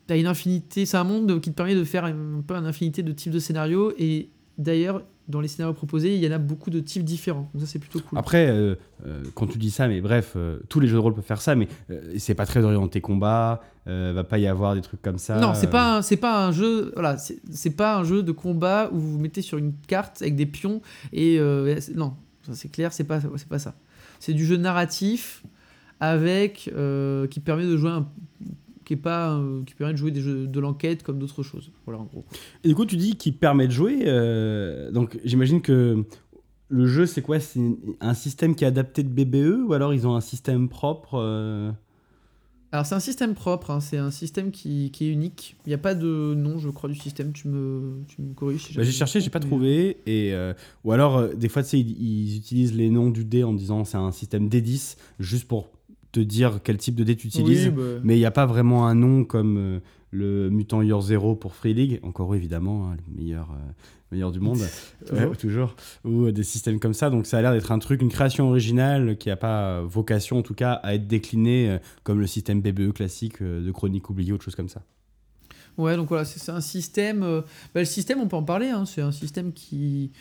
t'as une infinité, c'est un monde qui te permet de faire un peu une infinité de types de scénarios, et d'ailleurs, dans les scénarios proposés, il y en a beaucoup de types différents. Donc ça, c'est plutôt cool. Après, euh, euh, quand tu dis ça, mais bref, euh, tous les jeux de rôle peuvent faire ça, mais c'est pas très orienté combat. va pas y avoir des trucs comme ça. Non, c'est pas un- c'est pas un jeu voilà c'est pas un jeu de combat où vous vous mettez sur une carte avec des pions et non ça, c'est clair c'est pas c'est pas ça c'est du jeu narratif avec qui permet de jouer un qui est pas euh, qui permet de jouer des jeux de l'enquête comme d'autres choses. Voilà en gros. Et du coup, tu dis qu'il permet de jouer. euh, donc, j'imagine que le jeu, c'est quoi? C'est un système qui est adapté de BBE ou alors ils ont un système propre euh, alors c'est un système propre hein, c'est un système qui, qui est unique. Il n'y a pas de nom je crois du système. Tu me tu me corriges si Bah, j'ai jamais cherché, j'ai pas trouvé. Et, euh, ou alors, euh, des fois, tu sais, ils, ils utilisent les noms du dé en disant c'est un système D10, juste pour te dire quel type de dé tu utilises. Oui, bah, Mais il n'y a pas vraiment un nom comme euh, le Mutant Year Zero pour Free League. Encore évidemment, hein, le meilleur, euh, meilleur du monde. Toujours. Ouais, toujours. Ou euh, des systèmes comme ça. Donc ça a l'air d'être un truc, une création originale qui n'a pas vocation, en tout cas, à être déclinée comme le système BBE classique de Chronique oubliée, autre chose comme ça. Ouais, donc voilà, c'est c'est un système. euh, bah, le système, on peut en parler. hein, c'est un système qui,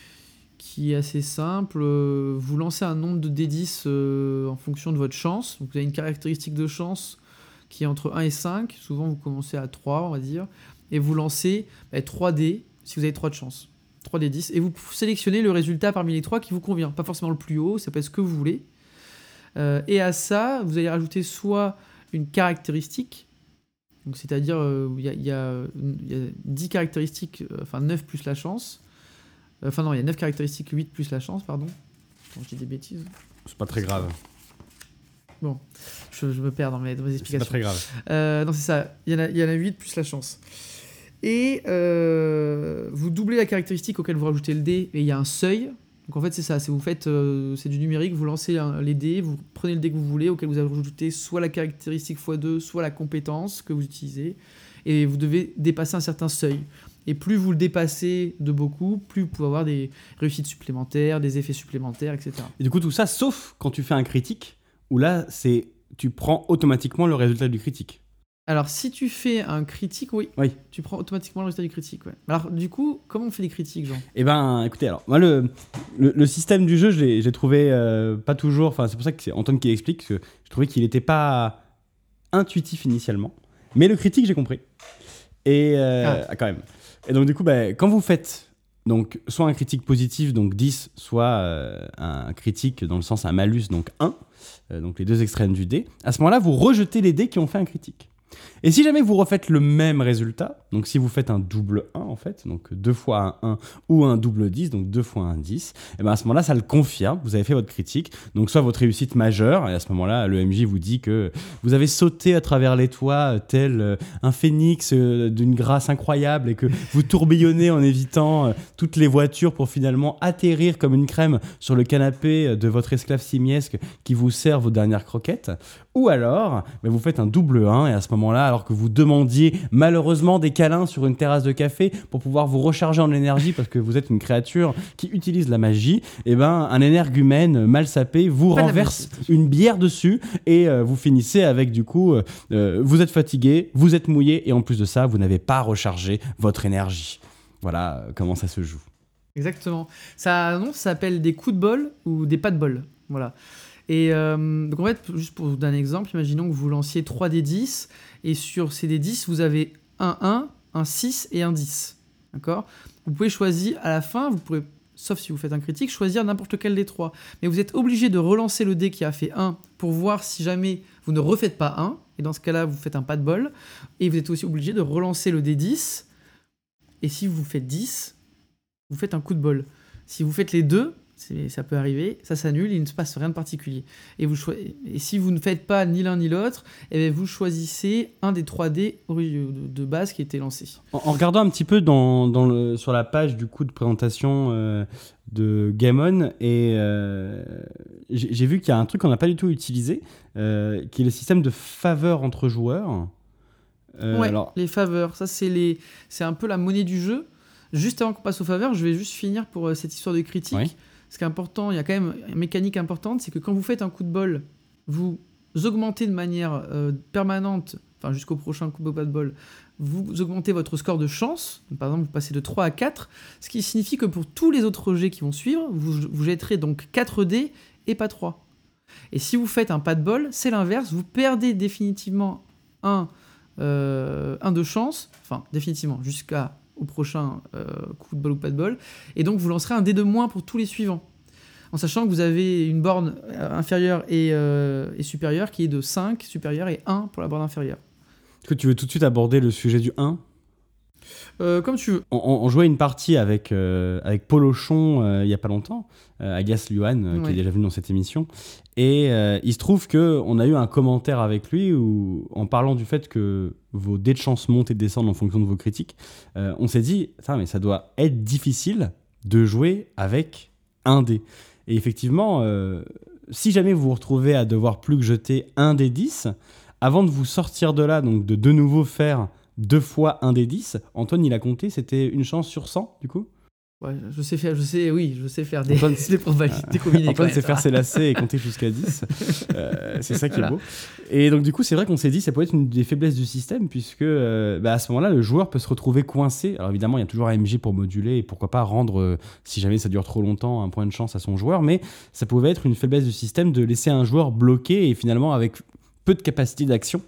qui est assez simple. euh, vous lancez un nombre de D10 euh, en fonction de votre chance. Vous avez une caractéristique de chance qui est entre 1 et 5. Souvent, vous commencez à 3, on va dire. Et vous lancez bah, 3 D si vous avez 3 de chance. 3 d 10. Et vous sélectionnez le résultat parmi les 3 qui vous convient. Pas forcément le plus haut, ça peut être ce que vous voulez. Euh, et à ça, vous allez rajouter soit une caractéristique, c'est-à-dire il y, a- il y a il y a 10 caractéristiques, enfin 9 plus la chance. Enfin non, il y a 9 caractéristiques, 8 plus la chance, pardon. Quand je dis des bêtises. C'est pas très grave. Je, je me perds dans mes, dans mes C'est pas explications. très grave. Euh, non, c'est ça. Il y, en a, il y en a 8 plus la chance. Et euh, vous doublez la caractéristique auquel vous rajoutez le dé et il y a un seuil. Donc en fait, c'est ça. C'est vous faites, euh, c'est du numérique. Vous lancez un- les dés, vous prenez le dé que vous voulez auquel vous avez rajouté soit la caractéristique x2, soit la compétence que vous utilisez. Et vous devez dépasser un certain seuil. Et plus vous le dépassez de beaucoup, plus vous pouvez avoir des réussites supplémentaires, des effets supplémentaires, etc. Et du coup, tout ça, sauf quand tu fais un critique, où là, c'est tu prends automatiquement le résultat du critique. Alors, si tu fais un critique, oui, Oui. tu prends automatiquement le résultat du critique. Ouais. Alors, du coup, comment on fait les critiques, Jean? Eh ben, écoutez, alors, moi, le, le, le système du jeu, je l'ai j'ai trouvé euh, pas toujours. Enfin, c'est pour ça que c'est Antoine qui explique, parce que je trouvais qu'il n'était pas intuitif initialement. Mais le critique, j'ai compris. Et euh, ah, quand même. Et donc, du coup, bah, quand vous faites donc, soit un critique positif, donc 10, soit euh, un critique dans le sens un malus, donc 1, euh, donc les deux extrêmes du dé, à ce moment-là, vous rejetez les dés qui ont fait un critique. Et si jamais vous refaites le même résultat, donc si vous faites un double 1 en fait, donc deux fois un 1 ou un double 10, donc deux fois un 10, et ben à ce moment-là, ça le confirme, vous avez fait votre critique, donc soit votre réussite majeure, et à ce moment-là, le MJ vous dit que vous avez sauté à travers les toits euh, tel euh, un phénix euh, d'une grâce incroyable et que vous tourbillonnez en évitant toutes les voitures pour finalement atterrir comme une crème sur le canapé de votre esclave simiesque qui vous sert vos dernières croquettes. Ou alors, ben, vous faites un double 1 et à ce moment-là, alors que vous demandiez malheureusement des câlins sur une terrasse de café pour pouvoir vous recharger en énergie parce que vous êtes une créature qui utilise la magie, et ben un énergumène mal sapé vous Pas renverse une bière dessus et euh, vous finissez avec du coup, euh, euh, vous êtes fatigué, vous êtes mouillé et en plus de ça, vous n'avez pas rechargé votre énergie. voilà comment ça se joue. Exactement. Ça, non, ça s'appelle des coups de bol ou des pas de bol. Voilà. Et euh, donc en fait, juste pour vous donner un exemple, imaginons que vous lanciez 3 des 10 et sur ces des 10, vous avez un 1, un 6 et un 10. D'accord? Vous pouvez choisir à la fin, vous pourrez, sauf si vous faites un critique, choisir n'importe lequel des trois. Mais vous êtes obligé de relancer le dé qui a fait 1 pour voir si jamais vous ne refaites pas 1. Et dans ce cas-là, vous faites un pas de bol. Et vous êtes aussi obligé de relancer le dé 10. Et si vous faites 10, vous faites un coup de bol. Si vous faites les deux, ça peut arriver, ça s'annule, il ne se passe rien de particulier. Et, vous et si vous ne faites pas ni l'un ni l'autre, eh vous choisissez un des 3 dés ori- de de base qui était lancé. En, en regardant un petit peu dans, dans le, sur la page du coup de présentation euh, de Gamon, et euh, j'ai vu qu'il y a un truc qu'on n'a pas du tout utilisé, euh, qui est le système de faveur entre joueurs. Ouais, alors, les faveurs, ça c'est un peu la monnaie du jeu. Juste avant qu'on passe aux faveurs, je vais juste finir pour cette histoire de critique. Oui. Ce qui est important, il y a quand même une mécanique importante, c'est que quand vous faites un coup de bol, vous augmentez de manière euh, permanente, enfin jusqu'au prochain coup de bol, vous augmentez votre score de chance. Par exemple, vous passez de 3 à 4, ce qui signifie que pour tous les autres jets qui vont suivre, vous, vous jetterez donc 4 dés et pas 3. Et si vous faites un pas de bol, c'est l'inverse, vous perdez définitivement un, euh, un de chance, enfin définitivement jusqu'à au prochain euh, coup de bol ou pas de bol, et donc vous lancerez un dé de moins pour tous les suivants. En sachant que vous avez une borne euh, inférieure et, euh, et supérieure qui est de 5 supérieure et 1 pour la borne inférieure. est-ce que tu veux tout de suite aborder le sujet du 1 Euh, comme tu veux. on, jouait une partie avec, euh, avec Paul Auchon euh, il y a pas longtemps, euh, alias Luan, qui est déjà venu dans cette émission. Et il se trouve que on a eu un commentaire avec lui où, en parlant du fait que vos dés de chance montent et descendent en fonction de vos critiques, on s'est dit, mais ça doit être difficile de jouer avec un dé. Et effectivement, si jamais vous vous retrouvez à devoir plus que jeter un des 10, avant de vous sortir de là, donc de de nouveau faire deux fois un des 10, Antoine, il a compté, c'était une chance sur 100, du coup? Ouais, je sais faire, je sais, oui, je sais faire des, Antoine- des probabilités combinées. Antoine sait faire ses lacets et compter jusqu'à 10. Euh, c'est ça qui Voilà. est beau. Et donc, du coup, c'est vrai qu'on s'est dit, ça peut être une des faiblesses du système, puisque euh, bah, à ce moment-là, le joueur peut se retrouver coincé. Alors, évidemment, il y a toujours AMG pour moduler et pourquoi pas rendre, euh, si jamais ça dure trop longtemps, un point de chance à son joueur. Mais ça pouvait être une faiblesse du système de laisser un joueur bloqué et finalement avec peu de capacité d'action.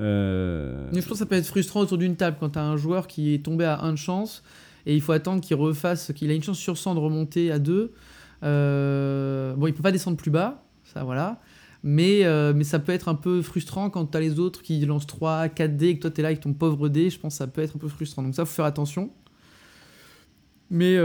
Euh, Mais je pense que ça peut être frustrant autour d'une table quand tu as un joueur qui est tombé à 1 de chance et il faut attendre qu'il refasse, qu'il a une chance sur 100 de remonter à 2. Euh, bon, il peut pas descendre plus bas, ça voilà. Mais, euh, mais ça peut être un peu frustrant quand tu as les autres qui lancent 3, 4 dés et que toi tu es là avec ton pauvre dé. Je pense que ça peut être un peu frustrant. Donc ça, faut faire attention. Mais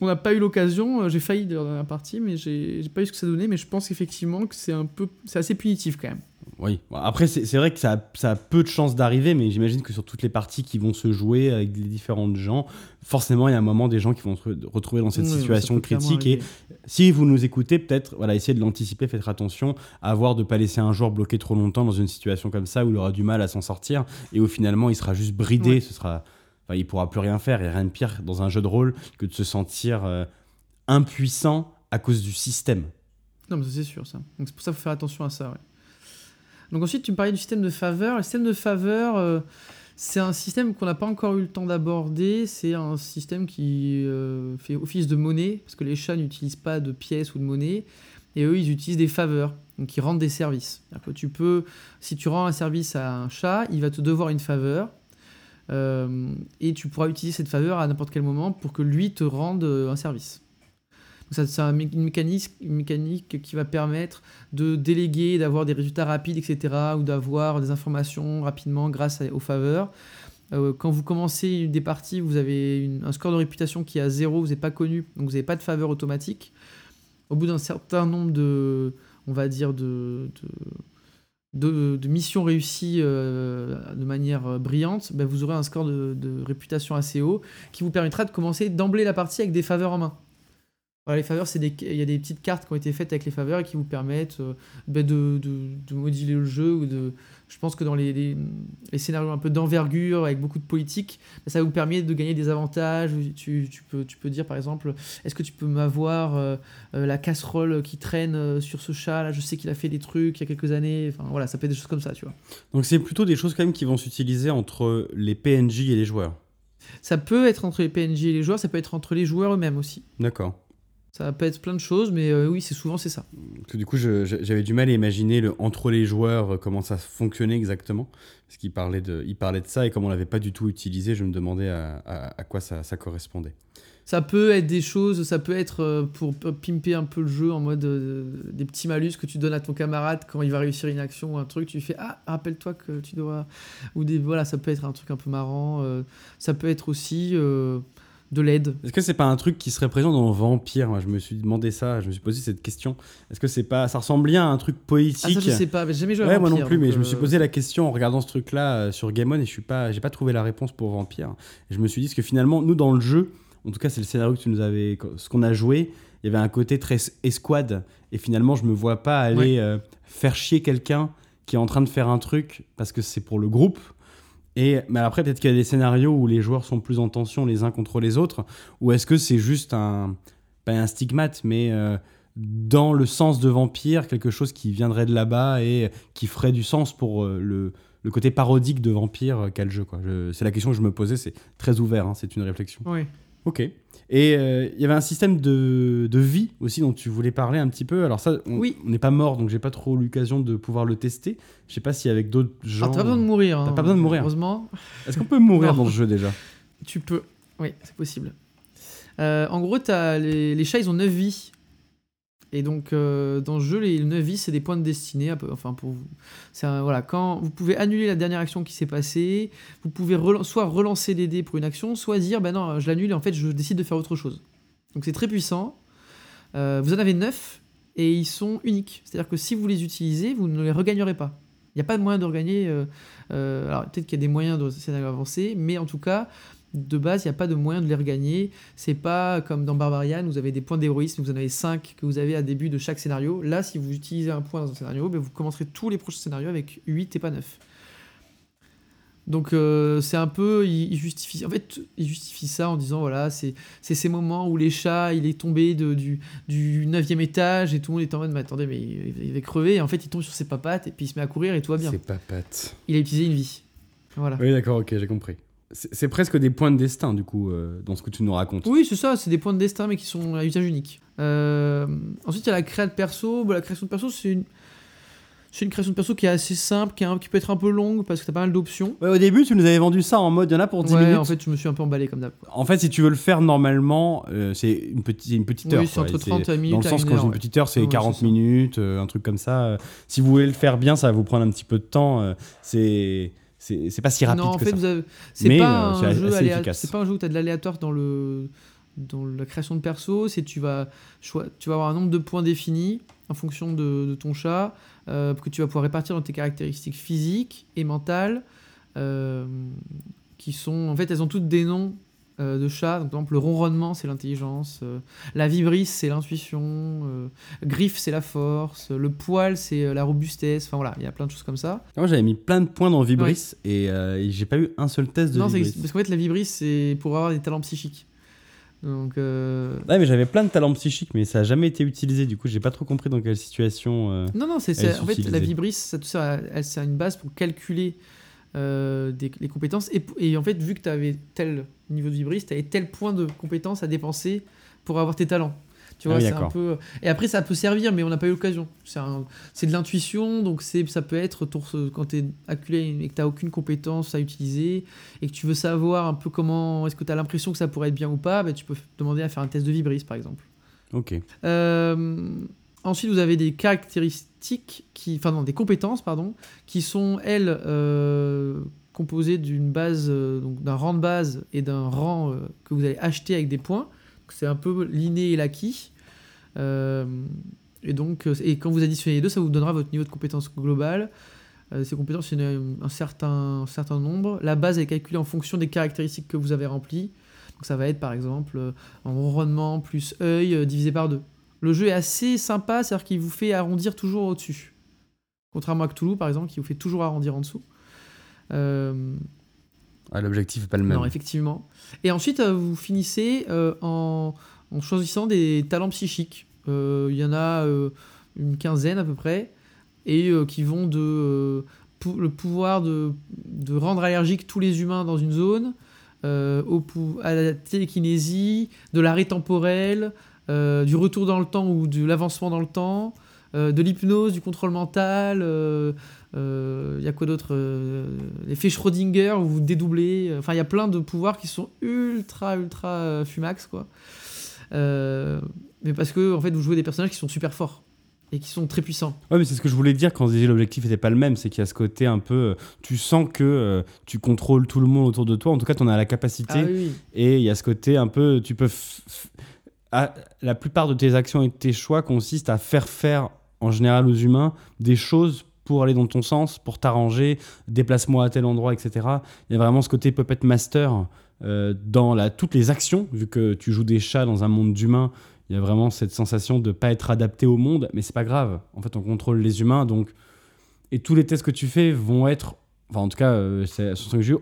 on n'a pas eu l'occasion. euh, J'ai failli dans la partie, mais j'ai pas eu ce que ça donnait. Mais je pense effectivement que c'est un peu, c'est assez punitif quand même. Oui, après c'est vrai que ça a, ça a peu de chances d'arriver, mais j'imagine que sur toutes les parties qui vont se jouer avec les différents gens, forcément il y a un moment des gens qui vont se re- retrouver dans cette Oui, situation critique. Et si vous nous écoutez, peut-être voilà, essayez de l'anticiper, faites attention à voir de pas laisser un joueur bloqué trop longtemps dans une situation comme ça où il aura du mal à s'en sortir et où finalement il sera juste bridé, ce sera, enfin, il pourra plus rien faire. A rien de pire dans un jeu de rôle que de se sentir euh, impuissant à cause du système. Non, mais c'est sûr, ça. Donc c'est pour ça qu'il faut faire attention à ça. Donc ensuite, tu me parlais du système de faveur. Le système de faveur, euh, c'est un système qu'on n'a pas encore eu le temps d'aborder. C'est un système qui euh, fait office de monnaie, parce que les chats n'utilisent pas de pièces ou de monnaie, et eux, ils utilisent des faveurs, donc ils rendent des services. Tu peux, si tu rends un service à un chat, il va te devoir une faveur, euh, et tu pourras utiliser cette faveur à n'importe quel moment pour que lui te rende euh, un service. C'est une mécanique, qui va permettre de déléguer, d'avoir des résultats rapides, etc., ou d'avoir des informations rapidement grâce aux faveurs. Euh, quand vous commencez des parties, vous avez un score de réputation qui est à zéro, vous n'êtes pas connu, donc vous n'avez pas de faveur automatique. Au bout d'un certain nombre de, on va dire, de, de, de- de missions réussies euh, de manière euh, brillante, ben, vous aurez un score de, réputation assez haut qui vous permettra de commencer d'emblée la partie avec des faveurs en main. Voilà, les faveurs, c'est il y a des petites cartes qui ont été faites avec les faveurs et qui vous permettent euh, ben, de, de moduler le jeu. Ou de, je pense que dans les, les, les scénarios un peu d'envergure, avec beaucoup de politique, ben, ça vous permet de gagner des avantages. Tu, tu peux, tu peux dire par exemple, est-ce que tu peux m'avoir euh, euh, la casserole qui traîne euh, sur ce chat Là, je sais qu'il a fait des trucs il y a quelques années. Enfin voilà, ça peut être des choses comme ça, tu vois. Donc c'est plutôt des choses quand même qui vont s'utiliser entre les PNJ et les joueurs. Ça peut être entre les PNJ et les joueurs, ça peut être entre les joueurs eux-mêmes aussi. D'accord. Ça peut être plein de choses, mais euh, oui, c'est souvent c'est ça. Parce que du coup, j'avais du mal à imaginer le, entre les joueurs euh, comment ça fonctionnait exactement. Parce qu'il parlait, de, il parlait de ça et comme on l'avait pas du tout utilisé, je me demandais à, à- à quoi ça, ça correspondait. Ça peut être des choses, ça peut être euh, pour pimper un peu le jeu en mode des petits malus que tu donnes à ton camarade quand il va réussir une action ou un truc, tu lui fais ah rappelle-toi que tu dois ou des voilà ça peut être un truc un peu marrant, ça peut être aussi de l'aide. Est-ce que c'est pas un truc qui serait présent dans Vampire? Moi, Je me suis demandé ça, je me suis posé cette question. Est-ce que c'est pas, ça ressemble bien à un truc poétique? Ah ça je sais pas, mais j'ai jamais joué à Ouais, moi non Vampire, plus, mais je me suis euh, posé la question en regardant ce truc-là euh, sur Game On et je suis pas, j'ai pas trouvé la réponse pour Vampire. Et je me suis dit que finalement, nous dans le jeu, en tout cas c'est le scénario que tu nous avais, ce qu'on a joué, il y avait un côté très escouade et finalement je me vois pas aller euh, faire chier quelqu'un qui est en train de faire un truc parce que c'est pour le groupe. Et mais après peut-être qu'il y a des scénarios où les joueurs sont plus en tension les uns contre les autres, ou est-ce que c'est juste un pas un stigmate, mais euh, dans le sens de vampire, quelque chose qui viendrait de là-bas et qui ferait du sens pour euh, le, le côté parodique de vampire euh, qu'a le jeu. quoi. Je- C'est la question que je me posais, c'est très ouvert, hein, c'est une réflexion. Ouais. Ok. Et euh, il y avait un système de, de vie aussi dont tu voulais parler un petit peu. Alors ça, on Oui. n'est pas mort, donc j'ai pas trop l'occasion de pouvoir le tester. Je sais pas si avec d'autres gens... Alors, t'as pas besoin de mourir. T'as hein, pas besoin de mourir. Heureusement, Est-ce qu'on peut mourir dans le jeu déjà? Tu peux. Oui, c'est possible. Euh, en gros, les, les chats, ils ont 9 vies. Et donc, euh, dans le jeu, les 9 vies, c'est des points de destinée. Enfin, pour vous. Un- voilà, quand vous pouvez annuler la dernière action qui s'est passée, vous pouvez soit relancer les dés pour une action, soit dire, bah non, je l'annule et en fait, je décide de faire autre chose. Donc, c'est très puissant. Euh, vous en avez 9 et ils sont uniques. C'est-à-dire que si vous les utilisez, vous ne les regagnerez pas. Il n'y a pas de moyen de regagner. euh, alors, peut-être qu'il y a des moyens de scénario avancé, mais en tout cas, de base, il n'y a pas de moyen de les regagner. C'est pas comme dans Barbarian, vous avez des points d'héroïsme, vous en avez 5 que vous avez à début de chaque scénario. Là, si vous utilisez un point dans un scénario, ben, vous commencerez tous les prochains scénarios avec 8 et pas 9. Donc euh, c'est un peu, il, justifie, en fait, il justifie ça en disant voilà, c'est ces moments où les chats, il est tombé de, du, du 9 étage et tout le monde est en mode mais attendez, mais il, il va crever. Et en fait, il tombe sur ses papates et puis il se met à courir et tout va bien. C'est pas patte. Il a utilisé une vie. Voilà. Oui, d'accord, ok, j'ai compris. C'est c'est presque des points de destin, du coup, euh, dans ce que tu nous racontes. Oui, c'est ça, c'est des points de destin, mais qui sont à usage unique. Euh, ensuite, il y a la création de perso. Bon, la création de perso, c'est une... c'est une création de perso qui est assez simple, qui, est un- qui peut être un peu longue parce que t'as pas mal d'options. Ouais, au début, tu nous avais vendu ça en mode, il y en a pour 10 Ouais, minutes. en fait, je me suis un peu emballé comme d'hab. En fait, si tu veux le faire normalement, euh, c'est une, petite une petite Oui, heure. c'est quoi. entre Et 30 minutes Dans le à sens, une quand je dis une petite heure, c'est Ouais, 40 c'est ça. minutes, euh, un truc comme ça. Euh, Si vous voulez le faire bien, ça va vous prendre un petit peu de temps. euh, c'est c'est pas si rapide non, en que fait, ça. c'est pas, euh, pas un jeu où tu as de l'aléatoire dans le dans la création de perso, c'est tu vas tu vas avoir un nombre de points définis en fonction de, de ton chat euh, que tu vas pouvoir répartir dans tes caractéristiques physiques et mentales euh, qui sont en fait elles ont toutes des noms euh, de chats. Donc, par exemple, le ronronnement, c'est l'intelligence. euh, la vibrisse, c'est l'intuition. euh, griffe, c'est la force. le poil, c'est la robustesse. Enfin voilà, il y a plein de choses comme ça. Moi, j'avais mis plein de points dans Vibris et, et j'ai pas eu un seul test de Non, c'est- Vibris. parce qu'en fait, la vibrisse, c'est pour avoir des talents psychiques. Donc, euh, Ouais, mais j'avais plein de talents psychiques, mais ça a jamais été utilisé. Du coup, j'ai pas trop compris dans quelle situation. euh, non, non, c'est en fait la vibrisse, ça sert à- elle sert à une base pour calculer euh, des- les compétences. Et, et en fait, vu que tu avais tel niveau de vibrisse, tu avais tel point de compétence à dépenser pour avoir tes talents. Tu Ah vois, oui, c'est un peu. Et après, ça peut servir, mais on n'a pas eu l'occasion. C'est un- c'est de l'intuition, donc c'est ça peut être ton- quand tu es acculé et que tu n'as aucune compétence à utiliser et que tu veux savoir un peu comment. Est-ce que tu as l'impression que ça pourrait être bien ou pas bah, Tu peux demander à faire un test de vibrisse, par exemple. Ok. Euh, ensuite, vous avez des caractéristiques, qui, enfin non, des compétences, pardon, qui sont elles euh, composées d'une base, euh, donc d'un rang de base et d'un rang euh, que vous allez acheter avec des points. C'est un peu l'inné et l'acquis. Et donc, et quand vous additionnez les deux, ça vous donnera votre niveau de compétence globale. Ces compétences, a un certain, un certain nombre. La base est calculée en fonction des caractéristiques que vous avez remplies. Donc ça va être par exemple en ronronnement plus œil divisé par deux. Le jeu est assez sympa, c'est-à-dire qu'il vous fait arrondir toujours au-dessus. Contrairement à Cthulhu, par exemple, qui vous fait toujours arrondir en dessous. Euh, Ah, L'objectif est pas le même. non, effectivement. Et ensuite, euh, vous finissez euh, en, en choisissant des talents psychiques. Euh, Il y en a une quinzaine à peu près, et qui vont de le pouvoir de, de rendre allergique tous les humains dans une zone, au à la télékinésie, de l'arrêt temporel, euh, du retour dans le temps ou de l'avancement dans le temps, euh, de l'hypnose, du contrôle mental. euh, euh, Il y a quoi d'autre euh, L'effet Schrödinger où vous dédoublez. Enfin, il y a plein de pouvoirs qui sont ultra, ultra fumax, quoi. Mais parce que, en fait, vous jouez des personnages qui sont super forts et qui sont très puissants. Ouais, mais c'est ce que je voulais dire quand je disais l'objectif n'était pas le même, c'est qu'il y a ce côté un peu. Tu sens que euh, tu contrôles tout le monde autour de toi, en tout cas, tu en as la capacité. Ah oui, oui. Et il y a ce côté un peu. Tu peux. La plupart de tes actions et de tes choix consistent à faire faire, en général, aux humains des choses pour aller dans ton sens, pour t'arranger, déplace-moi à tel endroit, etc. Il y a vraiment ce côté puppet master euh, dans la, toutes les actions, vu que tu joues des chats dans un monde d'humains. Il y a vraiment cette sensation de pas être adapté au monde, mais c'est pas grave. En fait, on contrôle les humains, donc et tous les tests que tu fais vont être, enfin en tout cas, euh, c'est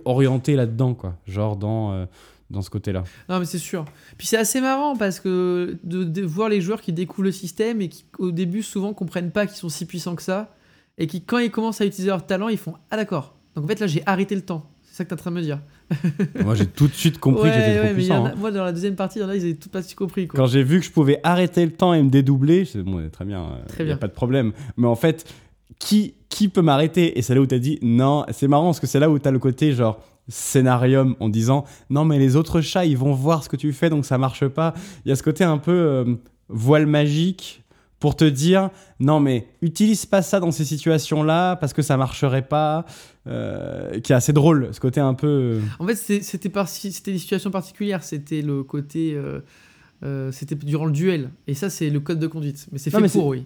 orientés là-dedans, quoi. Genre dans euh, dans ce côté-là. Non, mais c'est sûr. Puis c'est assez marrant parce que de, de voir les joueurs qui découvrent le système et qui, au début, souvent comprennent pas qu'ils sont si puissants que ça. Et qui, quand ils commencent à utiliser leur talent, ils font Ah, d'accord. Donc en fait, là, j'ai arrêté le temps. C'est ça que t'es en train de me dire. Moi, j'ai tout de suite compris ouais, que j'étais ouais, puissant. a- hein. moi, dans la deuxième partie, il y en a, ils avaient tout pas compris. Quoi. Quand j'ai vu que je pouvais arrêter le temps et me dédoubler, je bon, très bien, euh, Très y a bien. pas de problème. Mais en fait, qui, qui peut m'arrêter? Et c'est là où tu as dit non. C'est marrant parce que c'est là où tu as le côté genre scénarium en disant non, mais les autres chats, ils vont voir ce que tu fais donc ça marche pas. Il y a ce côté un peu euh, voile magique pour te dire non, mais utilise pas ça dans ces situations-là parce que ça marcherait pas. euh, qui est assez drôle, ce côté un peu. euh, En fait, c'était c'était des situations particulières. C'était le côté. euh, euh, c'était durant le duel. Et ça, c'est le code de conduite. Mais c'est fait mais pour, oui.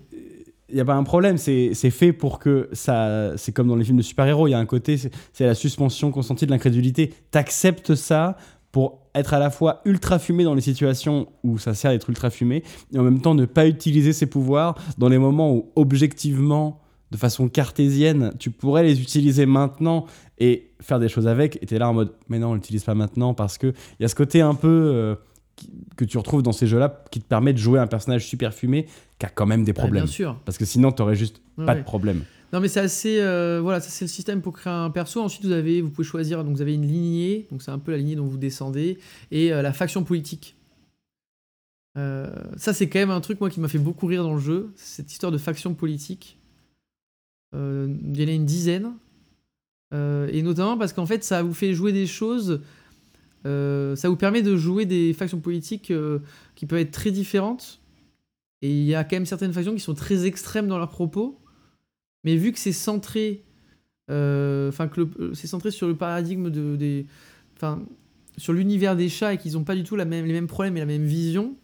Il n'y a pas un problème, c'est fait pour que ça. C'est comme dans les films de super-héros, il y a un côté, c'est la suspension consentie de l'incrédulité. T'acceptes ça pour être à la fois ultra fumé dans les situations où ça sert d'être ultra fumé, et en même temps ne pas utiliser ses pouvoirs dans les moments où, objectivement, de façon cartésienne, tu pourrais les utiliser maintenant et faire des choses avec, et t'es là en mode, mais non, on l'utilise pas maintenant, parce que il y a ce côté un peu. euh, que tu retrouves dans ces jeux-là qui te permet de jouer un personnage super fumé qui a quand même des Bah, problèmes. bien sûr. Parce que sinon, tu aurais juste Ouais, pas ouais. de problème. Non mais c'est assez euh, voilà ça c'est le système pour créer un perso ensuite vous avez vous pouvez choisir donc vous avez une lignée donc c'est un peu la lignée dont vous descendez et euh, la faction politique Euh, ça c'est quand même un truc moi qui m'a fait beaucoup rire dans le jeu cette histoire de faction politique il y en a une dizaine et notamment parce qu'en fait ça vous fait jouer des choses ça vous permet de jouer des factions politiques euh, qui peuvent être très différentes et il y a quand même certaines factions qui sont très extrêmes dans leurs propos mais vu que c'est centré, euh, enfin que euh, c'est centré sur le paradigme de, enfin sur l'univers des chats et qu'ils n'ont pas du tout les mêmes problèmes et la même vision,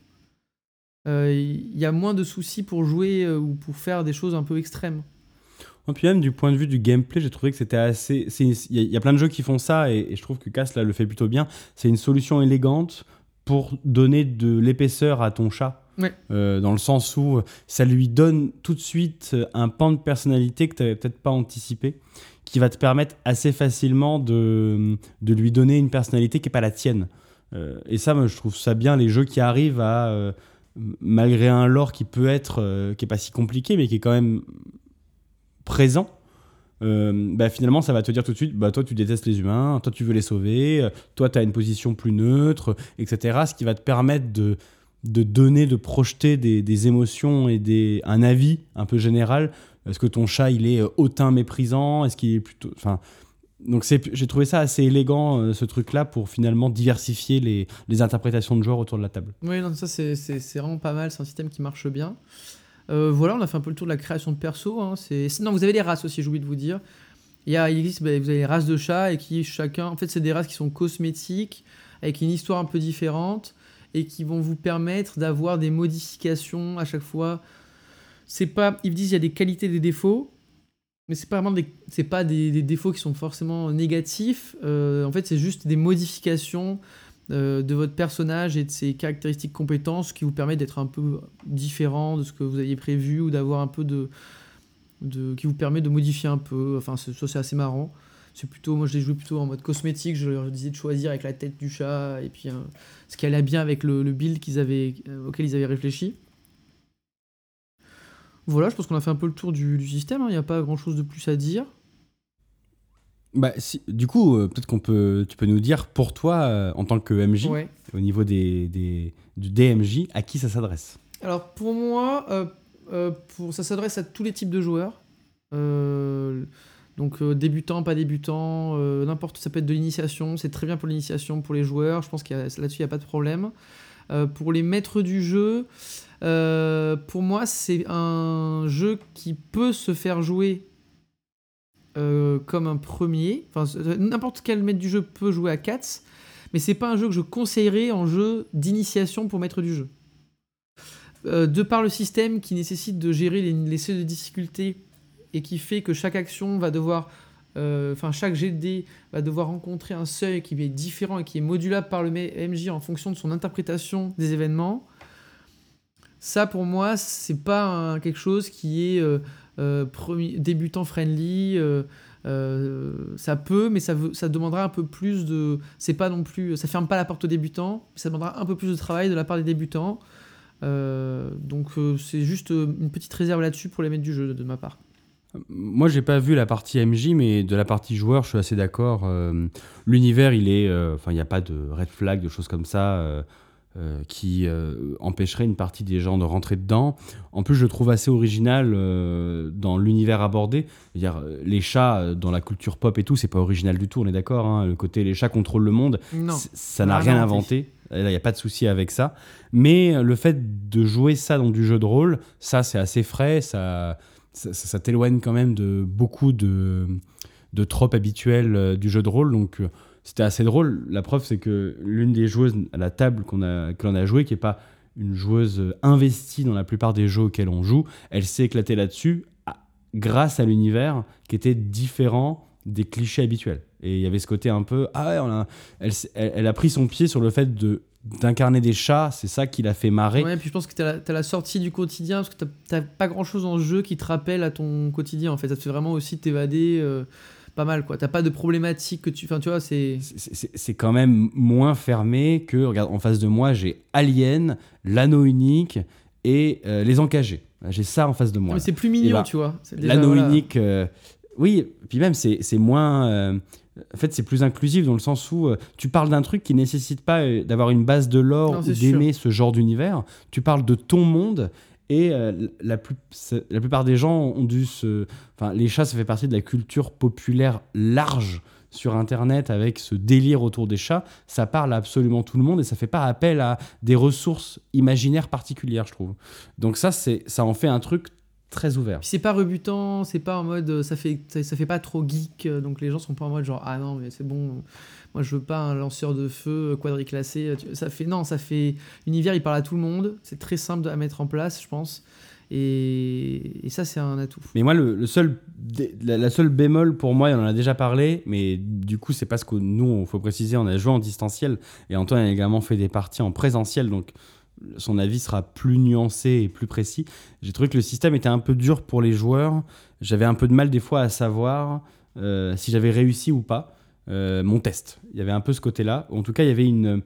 euh, il y a moins de soucis pour jouer euh, ou pour faire des choses un peu extrêmes. Et puis même du point de vue du gameplay, j'ai trouvé que c'était assez... Il y, a- il y a plein de jeux qui font ça, et, et je trouve que Cass là, le fait plutôt bien. C'est une solution élégante pour donner de l'épaisseur à ton chat. Ouais. Euh, dans le sens où ça lui donne tout de suite un pan de personnalité que tu n'avais peut-être pas anticipé, qui va te permettre assez facilement de, de lui donner une personnalité qui n'est pas la tienne. Euh, et ça, moi, je trouve ça bien, les jeux qui arrivent à, euh, malgré un lore qui peut être, euh, qui est pas si compliqué, mais qui est quand même présent, euh, bah, finalement, ça va te dire tout de suite, bah, toi, tu détestes les humains, toi, tu veux les sauver, euh, toi, tu as une position plus neutre, etc. Ce qui va te permettre de, de donner, de projeter des, émotions et des, un avis un peu général. Est-ce que ton chat, il est euh, hautain méprisant? Est-ce qu'il est plutôt... Enfin, donc j'ai trouvé ça assez élégant, ce truc-là, pour finalement diversifier les, les interprétations de joueurs autour de la table. Oui, non, ça c'est vraiment pas mal, c'est un système qui marche bien. Euh, voilà, on a fait un peu le tour de la création de perso. hein, c'est- Non, vous avez les races aussi, j'ai oublié de vous dire. Il, y a, il existe, bah, vous avez les races de chats et qui chacun, en fait, c'est des races qui sont cosmétiques, avec une histoire un peu différente et qui vont vous permettre d'avoir des modifications à chaque fois. C'est pas, ils disent il y a des qualités des défauts, mais c'est pas vraiment des, c'est pas des, des défauts qui sont forcément négatifs. Euh, en fait, c'est juste des modifications euh, de votre personnage et de ses caractéristiques compétences qui vous permettent d'être un peu différent de ce que vous aviez prévu ou d'avoir un peu de, de qui vous permet de modifier un peu. Enfin ça c'est assez marrant. C'est plutôt moi je l'ai joué plutôt en mode cosmétique. Je leur disais de choisir avec la tête du chat et puis euh, ce qui allait bien avec le, le build qu'ils avaient euh, auquel ils avaient réfléchi. Voilà je pense qu'on a fait un peu le tour du, du système hein. il n'y a pas grand chose de plus à dire Bah, si- du coup, euh, peut-être qu'on peut, tu peux nous dire pour toi, euh, en tant que MJ, Ouais. au niveau des, des- du DMJ, à qui ça s'adresse? Alors pour moi, euh, pour, ça s'adresse à tous les types de joueurs. Donc débutants, pas débutants, n'importe, ça peut être de l'initiation, c'est très bien pour l'initiation, pour les joueurs, je pense que là-dessus il n'y a pas de problème. Pour les maîtres du jeu, pour moi c'est un jeu qui peut se faire jouer euh, comme un premier. Enfin, n'importe quel maître du jeu peut jouer à 4, mais c'est pas un jeu que je conseillerais en jeu d'initiation pour maître du jeu. Euh, de par le système qui nécessite de gérer les, seuils de difficulté et qui fait que chaque action va devoir, euh, enfin chaque dés va devoir rencontrer un seuil qui est différent et qui est modulable par le MJ en fonction de son interprétation des événements. Ça pour moi c'est pas quelque chose qui est premier- débutant friendly. euh, euh, ça peut, mais ça, ça demandera un peu plus de. C'est pas non plus. Ça ferme pas la porte aux débutants, ça demandera un peu plus de travail de la part des débutants. Euh, donc euh, c'est juste euh, une petite réserve là-dessus pour les maîtres du jeu de, ma part. Moi, j'ai pas vu la partie MJ, mais de la partie joueur, je suis assez d'accord. Euh, L'univers, il est. euh, Enfin, il n'y a pas de red flag, de choses comme ça. euh, euh, qui euh, empêcherait une partie des gens de rentrer dedans. En plus, je trouve assez original euh, dans l'univers abordé. Les chats dans la culture pop et tout, c'est pas original du tout, on est d'accord. hein. Le côté les chats contrôlent le monde, Non. ça n'a rien inventé. Il n'y a pas de souci avec ça. Mais le fait de jouer ça dans du jeu de rôle, ça, c'est assez frais. Ça, ça, ça- ça t'éloigne quand même de beaucoup de, de tropes habituelles du jeu de rôle. Donc, c'était assez drôle. La preuve, c'est que l'une des joueuses à la table qu'on a, que l'on a joué, qui n'est pas une joueuse investie dans la plupart des jeux auxquels on joue, elle s'est éclatée là-dessus grâce à l'univers qui était différent des clichés habituels. Et il y avait ce côté un peu, ah ouais, on a- elle, elle- a pris son pied sur le fait de d'incarner des chats, c'est ça qui l'a fait marrer. Ouais, puis je pense que t'as la, t'as la sortie du quotidien, parce que t'as pas grand chose en jeu qui te rappelle à ton quotidien en fait. Ça te fait vraiment aussi t'évader euh, pas mal quoi. T'as pas de problématique que tu. Enfin, tu vois, c'est. C'est- quand même moins fermé que, regarde, en face de moi, j'ai Alien, l'anneau unique et euh, les encagés. J'ai ça en face de moi. Mais là. c'est plus mignon, ben, tu vois. L'anneau voilà. unique, euh, oui, puis même c'est moins. euh, en fait, c'est plus inclusif dans le sens où tu parles d'un truc qui nécessite pas d'avoir une base de Non, lore ou d'aimer ce genre d'univers. Tu parles de ton monde et euh, la, plus, la plupart des gens ont dû se. Enfin, les chats, ça fait partie de la culture populaire large sur Internet avec ce délire autour des chats. Ça parle à absolument tout le monde et ça fait pas appel à des ressources imaginaires particulières, je trouve. Donc ça, ça en fait un truc très ouvert. C'est pas rebutant, c'est pas en mode euh, ça fait ça, fait pas trop geek, euh, donc les gens sont pas en mode genre ah non mais c'est bon, moi je veux pas un lanceur de feu euh, quadriclassé. euh, Ça fait non, ça fait l'univers il parle à tout le monde, c'est très simple à mettre en place, je pense, et, et ça c'est un atout. Mais moi, le, seul, la, la seule bémol pour moi, on en a déjà parlé, mais du coup, c'est parce que nous, il faut préciser, on a joué en distanciel et Antoine a également fait des parties en présentiel, donc son avis sera plus nuancé et plus précis. J'ai trouvé que le système était un peu dur pour les joueurs. J'avais un peu de mal des fois à savoir euh, si j'avais réussi ou pas mon test. Il y avait un peu ce côté-là. En tout cas, il y avait une,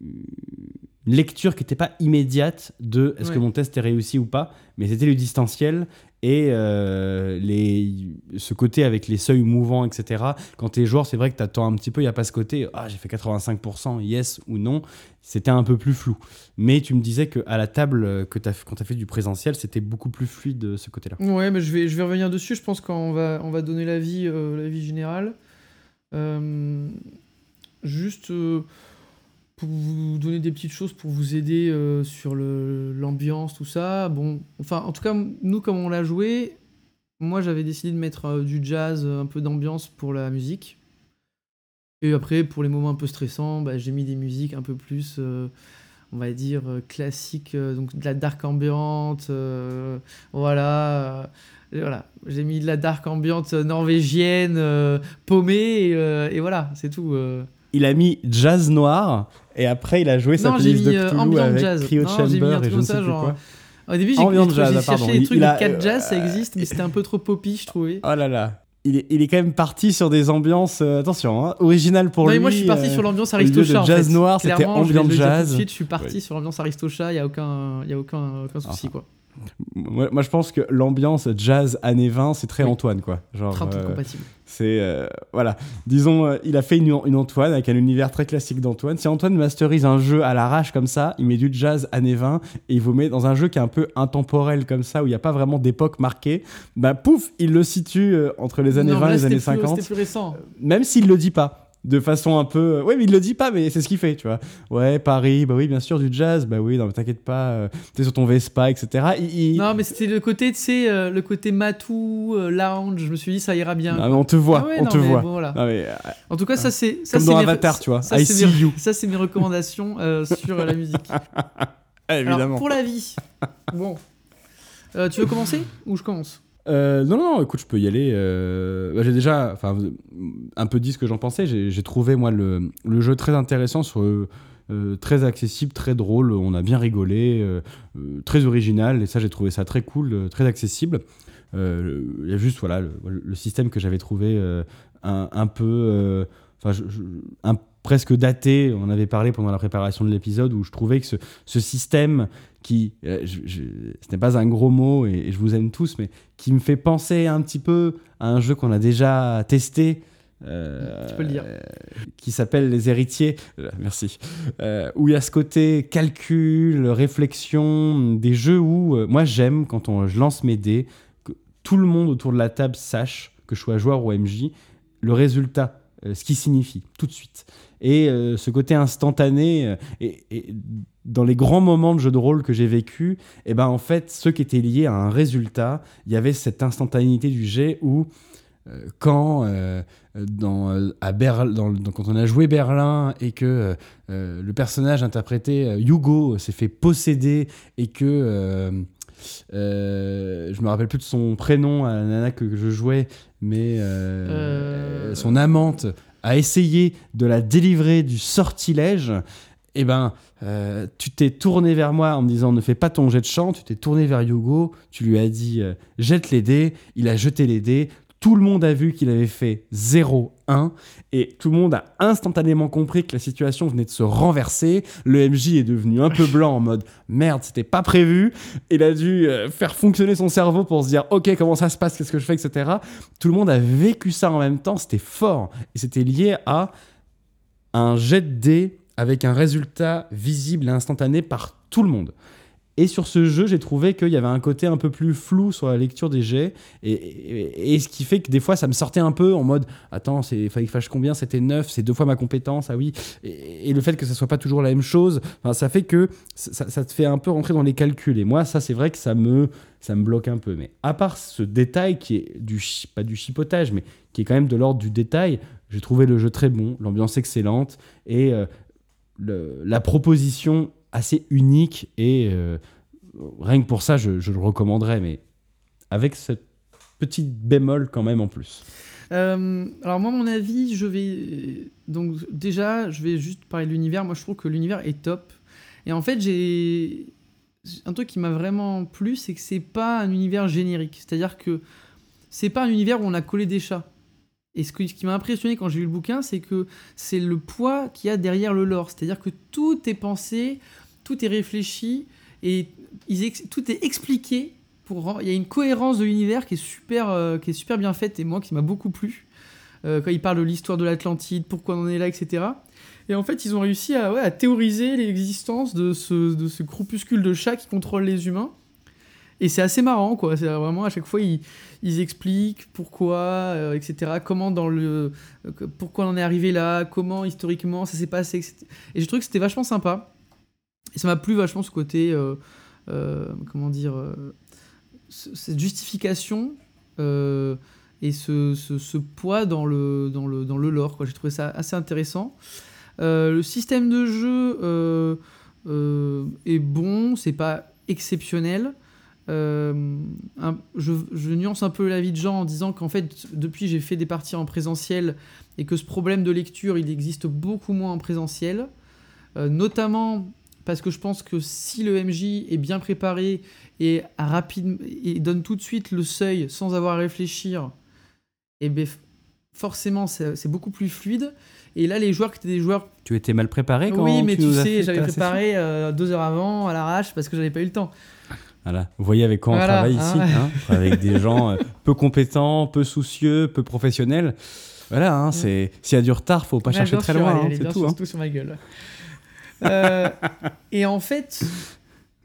une lecture qui n'était pas immédiate de est-ce que mon test est réussi ou pas, mais c'était le distanciel et euh, les, ce côté avec les seuils mouvants, etc. Quand tu es joueur, c'est vrai que tu attends un petit peu, il n'y a pas ce côté ah, j'ai fait 85%, yes ou non. C'était un peu plus flou. Mais tu me disais qu'à la table, que as, quand tu as fait du présentiel, c'était beaucoup plus fluide de ce côté-là. Ouais, mais je vais, je vais revenir dessus. Je pense qu'on va, on va donner l'avis euh, l'avis général. Euh, juste euh, pour vous donner des petites choses pour vous aider euh, sur l'ambiance, tout ça. Bon, enfin, en tout cas, nous, comme on l'a joué, moi, j'avais décidé de mettre du jazz, un peu d'ambiance pour la musique. Et après, pour les moments un peu stressants, bah, j'ai mis des musiques un peu plus, on va dire, classiques, donc de la dark ambiante, voilà. Euh, voilà, j'ai mis de la dark ambiante norvégienne, euh, paumée, et, euh, et voilà, c'est tout. euh. Il a mis jazz noir et après il a joué sa Non, j'ai playlist mis de euh, Cthulhu avec jazz. Cryo Non, j'ai mis Chamber et truc je comme ne sais ça, plus genre. quoi. Au début, j'ai Ambient j'ai jazz, j'ai ah, pardon, cherché il- des trucs il de a- 4 jazz, ça euh, existe, mais c'était un peu trop poppy, je trouvais. Oh là là. Il est, il est quand même parti sur des ambiances, euh, attention, hein, originales pour non, lui. mais moi, je suis parti euh, sur l'ambiance lieu de Aristocha. en jazz fait. noir, c'était Clairement, je vais ambient le dire tout de jazz. suite, je suis parti Ouais. sur l'ambiance Aristocha, il n'y a aucun, y a aucun, aucun souci, Enfin. quoi. Moi, moi, je pense que l'ambiance jazz années 20, c'est très Oui. Antoine, quoi. Genre, euh, compatible. c'est euh, voilà, disons, euh, il a fait une, une Antoine avec un univers très classique d'Antoine. Si Antoine masterise un jeu à l'arrache comme ça, il met du jazz années 20 et il vous met dans un jeu qui est un peu intemporel comme ça, où il n'y a pas vraiment d'époque marquée, bah pouf, il le situe entre les années Non, 20 là, et les années plus- 50 C'était plus récent. même s'il le dit pas de façon un peu ouais mais il le dit pas mais c'est ce qu'il fait tu vois ouais Paris bah oui bien sûr du jazz bah oui non mais t'inquiète pas euh, t'es sur ton Vespa etc il, il- Non, mais c'était le côté, tu sais, euh, le côté matou, euh, lounge. Je me suis dit, ça ira bien. Ah, mais on te voit Ah ouais, on non, te voit bon, voilà. Non, mais, euh, En tout cas, ça c'est ça, comme dans Avatar tu vois Ça, I c'est see mes- you ça, c'est mes recommandations euh, sur la musique. Alors, évidemment pour la vie. Bon. Euh, tu veux commencer ou je commence? Euh, non, non, écoute, je peux y aller. euh, bah, j'ai déjà un peu dit ce que j'en pensais. J'ai trouvé, moi, le, le jeu très intéressant, sur, euh, très accessible, très drôle. On a bien rigolé, très original. Et ça, j'ai trouvé ça très cool, très accessible. Il y a juste voilà, le, système que j'avais trouvé un, un peu. Enfin, un- presque daté. On en avait parlé pendant la préparation de l'épisode où je trouvais que ce, ce système qui. euh, je- je- ce n'est pas un gros mot et- et je vous aime tous, mais qui me fait penser un petit peu à un jeu qu'on a déjà testé. euh, Tu peux le dire. euh, qui s'appelle Les Héritiers. Merci. Euh, où il y a ce côté calcul, réflexion, des jeux où moi j'aime quand on, je lance mes dés, que tout le monde autour de la table sache que je sois joueur ou MJ, le résultat, ce qui signifie tout de suite. Et euh, ce côté instantané, euh, et, dans les grands moments de jeu de rôle que j'ai vécu, et ben en fait, ceux qui étaient liés à un résultat, il y avait cette instantanéité du jet où euh, quand euh, dans, euh, à Berl- dans, quand on a joué Berlin et que euh, euh, le personnage interprété euh, Hugo s'est fait posséder et que euh, je me rappelle plus de son prénom à la nana que je jouais, mais euh, Euh. son amante a essayé de la délivrer du sortilège. Et ben, tu t'es tourné vers moi en me disant ne fais pas ton jet de chant. Tu t'es tourné vers Hugo, tu lui as dit jette les dés. Il a jeté les dés. Tout le monde a vu qu'il avait fait 0-1 et tout le monde a instantanément compris que la situation venait de se renverser. Le MJ est devenu un peu blanc en mode merde, c'était pas prévu. Il a dû euh, faire fonctionner son cerveau pour se dire ok, comment ça se passe, qu'est-ce que je fais, etc. Tout le monde a vécu ça en même temps, c'était fort et c'était lié à un jet de dés avec un résultat visible et instantané par tout le monde. Et sur ce jeu, j'ai trouvé qu'il y avait un côté un peu plus flou sur la lecture des jets. Et, ce qui fait que des fois, ça me sortait un peu en mode Attends, il fallait que je fasse combien? C'était 9, c'est deux fois ma compétence, ah oui. Et, le fait que ça soit pas toujours la même chose, ça fait que ça, te fait un peu rentrer dans les calculs. Et moi, ça, c'est vrai que ça me, ça me bloque un peu. Mais à part ce détail qui est du, pas du chipotage, mais qui est quand même de l'ordre du détail, j'ai trouvé le jeu très bon, l'ambiance excellente et euh, la proposition assez unique et euh, rien que pour ça je, le recommanderais mais avec cette petite bémol quand même en plus. Euh, alors moi, mon avis, je vais donc déjà, je vais juste parler de l'univers. Moi, je trouve que l'univers est top. Et en fait, j'ai un truc qui m'a vraiment plu, c'est que c'est pas un univers générique. C'est-à-dire que c'est pas un univers où on a collé des chats. Et ce qui m'a impressionné quand j'ai lu le bouquin, c'est que c'est le poids qu'il y a derrière le lore. C'est-à-dire que tout est pensé, tout est réfléchi et tout est expliqué. Il y a une cohérence de l'univers qui est super, euh, qui est super bien faite et moi qui m'a beaucoup plu. Euh, quand ils parlent de l'histoire de l'Atlantide, pourquoi on en est là, etc. Et en fait, ils ont réussi à, théoriser l'existence de ce, de de chats qui contrôle les humains. Et c'est assez marrant, quoi. C'est vraiment à chaque fois ils, expliquent pourquoi, euh, etc. Comment dans le, pourquoi on en est arrivé là, comment historiquement ça s'est passé, etc. Et j'ai trouvé que c'était vachement sympa. Et ça m'a plu vachement ce côté, euh, euh, comment dire, euh, ce- cette justification et ce, poids dans le, dans le, dans le lore. J'ai trouvé ça assez intéressant. Le système de jeu est bon, c'est pas exceptionnel. Je, nuance un peu l'avis de Jean en disant qu'en fait, depuis j'ai fait des parties en présentiel et que ce problème de lecture, il existe beaucoup moins en présentiel. Notamment parce que je pense que si le MJ est bien préparé et, rapide, et donne tout de suite le seuil sans avoir à réfléchir, et ben, forcément c'est beaucoup plus fluide. Et là, les joueurs qui étaient des joueurs Tu étais mal préparé quand oui, mais tu tu sais, j'avais préparé euh, deux heures avant à l'arrache parce que j'avais pas eu le temps. Voilà. Vous voyez avec quoi on Voilà, travaille hein. ici hein Avec des gens euh, peu compétents, peu soucieux, peu professionnels. Voilà, hein, c'est s'il y a du retard, faut pas chercher très loin, hein, c'est tout. sûr, hein. c'est tout sur ma gueule. Euh, et en fait,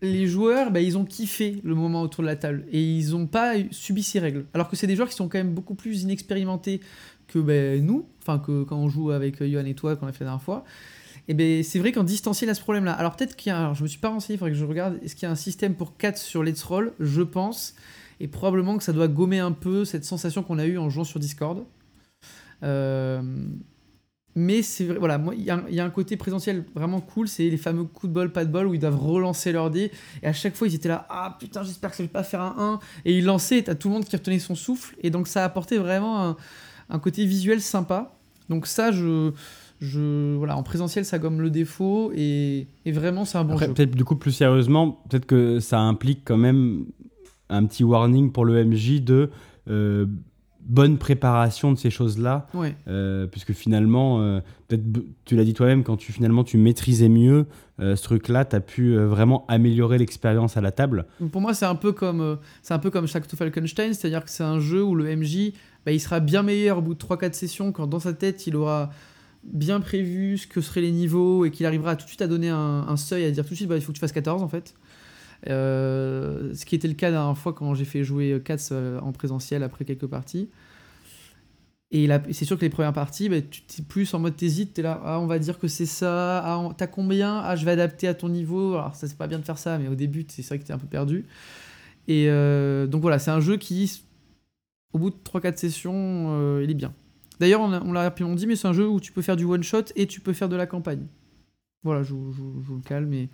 les joueurs, bah, ils ont kiffé le moment autour de la table et ils n'ont pas subi ces règles. Alors que c'est des joueurs qui sont quand même beaucoup plus inexpérimentés que ben, nous, enfin que quand on joue avec Johan et toi, qu'on a fait la dernière fois. Et ben c'est vrai qu'en distanciel, il a ce problème-là. Alors peut-être qu'il y a, alors, je me suis pas renseigné, il faudrait que je regarde. Est-ce qu'il y a un système pour 4 sur Let's Roll? Je pense. Et probablement que ça doit gommer un peu cette sensation qu'on a eue en jouant sur Discord. Euh, mais c'est vrai, voilà, il y, a un- il y a un côté présentiel vraiment cool, c'est les fameux coups de bol, pas de bol, où ils doivent relancer leur dé. Et à chaque fois, ils étaient là, ah putain, j'espère que ça va pas faire un 1. Et ils lançaient, et t'as tout le monde qui retenait son souffle. Et donc, ça a apporté vraiment un, un côté visuel sympa. Donc, ça, je. je voilà, en présentiel, ça gomme le défaut. Et, et vraiment, c'est un bon Après, jeu. peut-être du coup plus sérieusement, peut-être que ça implique quand même un petit warning pour le MJ de euh, bonne préparation de ces choses-là, Ouais. euh, puisque finalement, euh, peut-être tu l'as dit toi-même, quand tu finalement tu maîtrisais mieux euh, ce truc-là, tu as pu vraiment améliorer l'expérience à la table. Pour moi, c'est un peu comme c'est un peu comme Shack to Falkenstein, c'est-à-dire que c'est un jeu où le MJ, bah, il sera bien meilleur au bout de 3-4 sessions quand dans sa tête, il aura bien prévu ce que seraient les niveaux et qu'il arrivera tout de suite à donner un, un seuil, à dire tout de suite, bah, il faut que tu fasses 14 en fait. Euh, ce qui était le cas la dernière fois quand j'ai fait jouer Cats euh, en présentiel après quelques parties. Et c'est sûr que les premières parties, bah, tu es plus en mode t'hésites, t'es là, ah, on va dire que c'est ça, ah, t'as combien, ah, je vais adapter à ton niveau. Alors, ça, c'est pas bien de faire ça, mais au début, c'est vrai que t'es un peu perdu. Et euh, donc voilà, c'est un jeu qui, au bout de 3-4 sessions, il est bien. D'ailleurs, on l'a rapidement dit, mais c'est un jeu où tu peux faire du one-shot et tu peux faire de la campagne. Voilà, je, vous- le calme.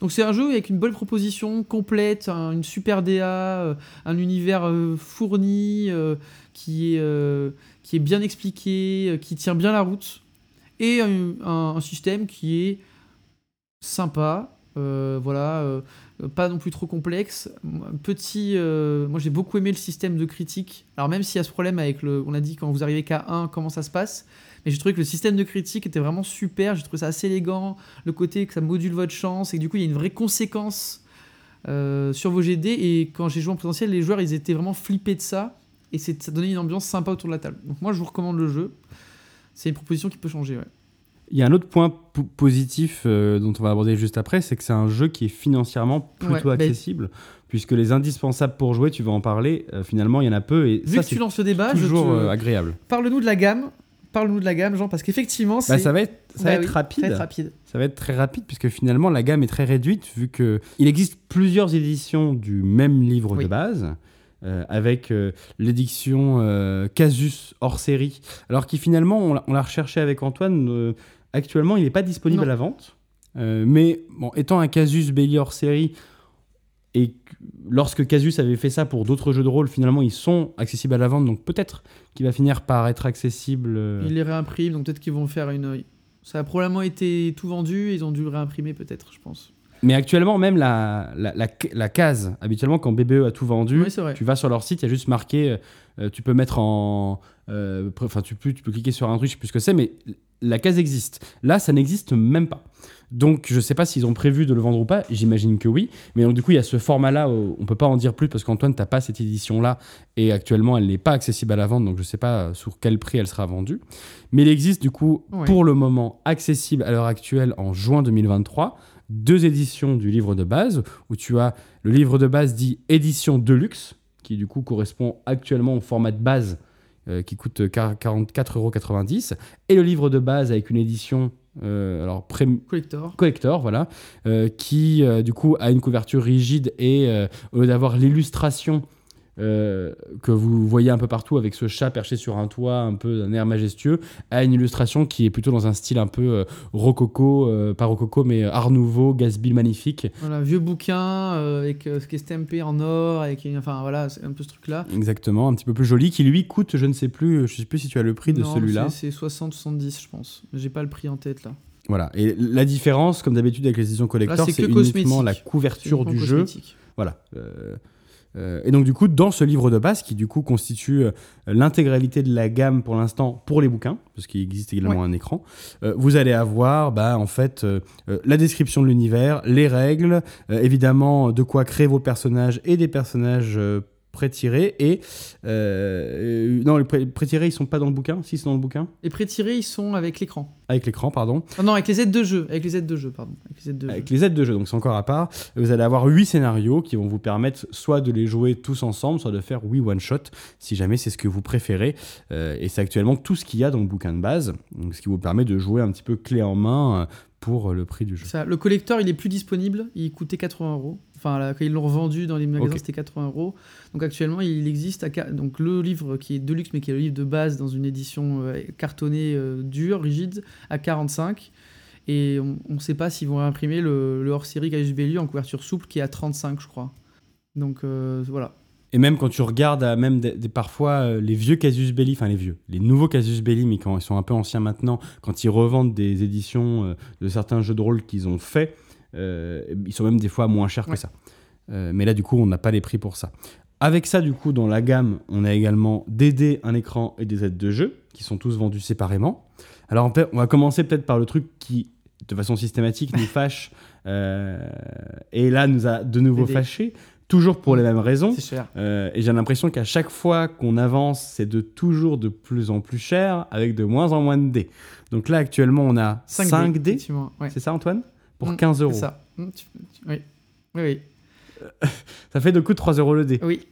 Donc c'est un jeu avec une bonne proposition, complète, un- une super DA, euh, un univers euh, fourni, euh, qui, est, bien expliqué, qui tient bien la route, et un, système qui est sympa, voilà, pas non plus trop complexe. Petit, moi j'ai beaucoup aimé le système de critique. Alors même s'il y a ce problème avec le, on a dit quand vous arrivez qu'à 1, comment ça se passe, mais j'ai trouvé que le système de critique était vraiment super. J'ai trouvé ça assez élégant, le côté que ça module votre chance et que du coup il y a une vraie conséquence euh, sur vos GD. Et quand j'ai joué en présentiel, les joueurs ils étaient vraiment flippés de ça et ça donnait une ambiance sympa autour de la table. Donc moi je vous recommande le jeu. C'est une proposition qui peut changer. Ouais. Il y a un autre point po- positif euh, dont on va aborder juste après, c'est que c'est un jeu qui est financièrement plutôt Ouais, bah, accessible, puisque les indispensables pour jouer, tu vas en parler, euh, finalement il y en a peu, et Vu ça que tu c'est lances le débat, je toujours te- agréable. parle-nous de la gamme. Parle-nous de la gamme, Jean, parce qu'effectivement, Bah, ça va être, ça Bah va être oui, rapide. très rapide. Ça va être très rapide puisque finalement la gamme est très réduite vu que il existe plusieurs éditions du même livre Oui. de base. euh, avec euh, l'édition euh, Casus hors série, alors qui finalement, on l'a- on l'a recherché avec Antoine, actuellement il n'est pas disponible Non. à la vente, mais bon, étant un Casus Belli hors série, et que- lorsque Casus avait fait ça pour d'autres jeux de rôle, finalement ils sont accessibles à la vente, donc peut-être qu'il va finir par être accessible. euh, Ils les réimpriment, donc peut-être qu'ils vont faire une. Ça a probablement été tout vendu, ils ont dû le réimprimer peut-être, je pense. Mais actuellement, même la, la, la, la case, habituellement, quand BBE a tout vendu, Oui, tu vas sur leur site, il y a juste marqué, euh, tu peux mettre en. euh, Enfin, tu, peux, tu peux cliquer sur un truc, je sais plus ce que c'est, mais la case existe. Là, ça n'existe même pas. Donc, je sais pas s'ils ont prévu de le vendre ou pas, j'imagine que oui. Mais donc, du coup, il y a ce format-là, où on peut pas en dire plus parce qu'Antoine, t'as pas cette édition-là, et actuellement, elle n'est pas accessible à la vente, donc je sais pas euh, sur quel prix elle sera vendue. Mais il existe, du coup, pour le moment, accessible à l'heure actuelle en juin 2023 deux éditions du livre de base, où tu as le livre de base dit édition Deluxe, qui du coup correspond actuellement au format de base euh, qui coûte 44,90€, et le livre de base avec une édition euh, alors Collector. collector, voilà, euh, qui euh, du coup a une couverture rigide et au lieu d'avoir l'illustration euh, que vous voyez un peu partout avec ce chat perché sur un toit, un peu d'un air majestueux, a une illustration qui est plutôt dans un style un peu euh, rococo, euh, pas rococo mais art nouveau, Gatsby magnifique. Voilà, vieux bouquin avec ce qui est stampé en or, avec enfin voilà, c'est un peu ce truc-là. Exactement, un petit peu plus joli, qui lui coûte, je ne sais plus, je sais plus si tu as le prix de celui-là. c'est- C'est 60-70, je pense. J'ai pas le prix en tête là. Voilà. Et la différence, comme d'habitude avec les éditions collector, c'est c'est que uniquement la couverture du jeu. Voilà. Euh, et donc du coup, dans ce livre de base, qui du coup constitue euh, l'intégralité de la gamme pour l'instant pour les bouquins, parce qu'il existe également un écran, euh, vous allez avoir bah, en fait la description de l'univers, les règles, évidemment de quoi créer vos personnages et des personnages pré-tirés et euh, non les pré-tirés ils sont pas dans le bouquin? Si c'est dans le bouquin les pré-tirés ils sont avec l'écran avec l'écran pardon non, avec les aides de jeu avec les aides de jeu pardon avec les aides de, avec jeu. Les aides de jeu donc c'est encore à part vous allez avoir huit scénarios qui vont vous permettre soit de les jouer tous ensemble soit de faire oui one shot si jamais c'est ce que vous préférez euh, et c'est actuellement tout ce qu'il y a dans le bouquin de base donc ce qui vous permet de jouer un petit peu clé en main euh, pour le prix du jeu. Ça, le collector, il est plus disponible. Il coûtait 80 euros. Enfin, quand ils l'ont revendu dans les magasins, c'était 80 euros. Donc actuellement, il existe à, donc le livre qui est de luxe, mais qui est le livre de base dans une édition euh, cartonnée euh, dure, rigide, à 45. Et on ne sait pas s'ils vont imprimer le, le hors-série Gaius Belli en couverture souple qui est à 35, je crois. Donc euh, voilà. Et même quand tu regardes même des, parfois les vieux Casus Belli, enfin les vieux, les nouveaux Casus Belli, mais quand ils sont un peu anciens maintenant, quand ils revendent des éditions de certains jeux de rôle qu'ils ont fait, euh, ils sont même des fois moins chers que ça. Euh, mais là, du coup, on n'a pas les prix pour ça. Avec ça, du coup, dans la gamme, on a également des dés, un écran et des aides de jeu, qui sont tous vendus séparément. Alors, on va commencer peut-être par le truc qui, de façon systématique, nous fâche, euh, et là, nous a de nouveau fâchés, toujours pour les mêmes raisons. et j'ai l'impression qu'à chaque fois qu'on avance, c'est de toujours de plus en plus cher, avec de moins en moins de dés. Donc là, actuellement, on a 5, dés. C'est ça, Antoine? Pour 15 mm, euros. C'est ça. Mm, oui. Oui, oui. ça fait de coup 3 euros le dé. Oui,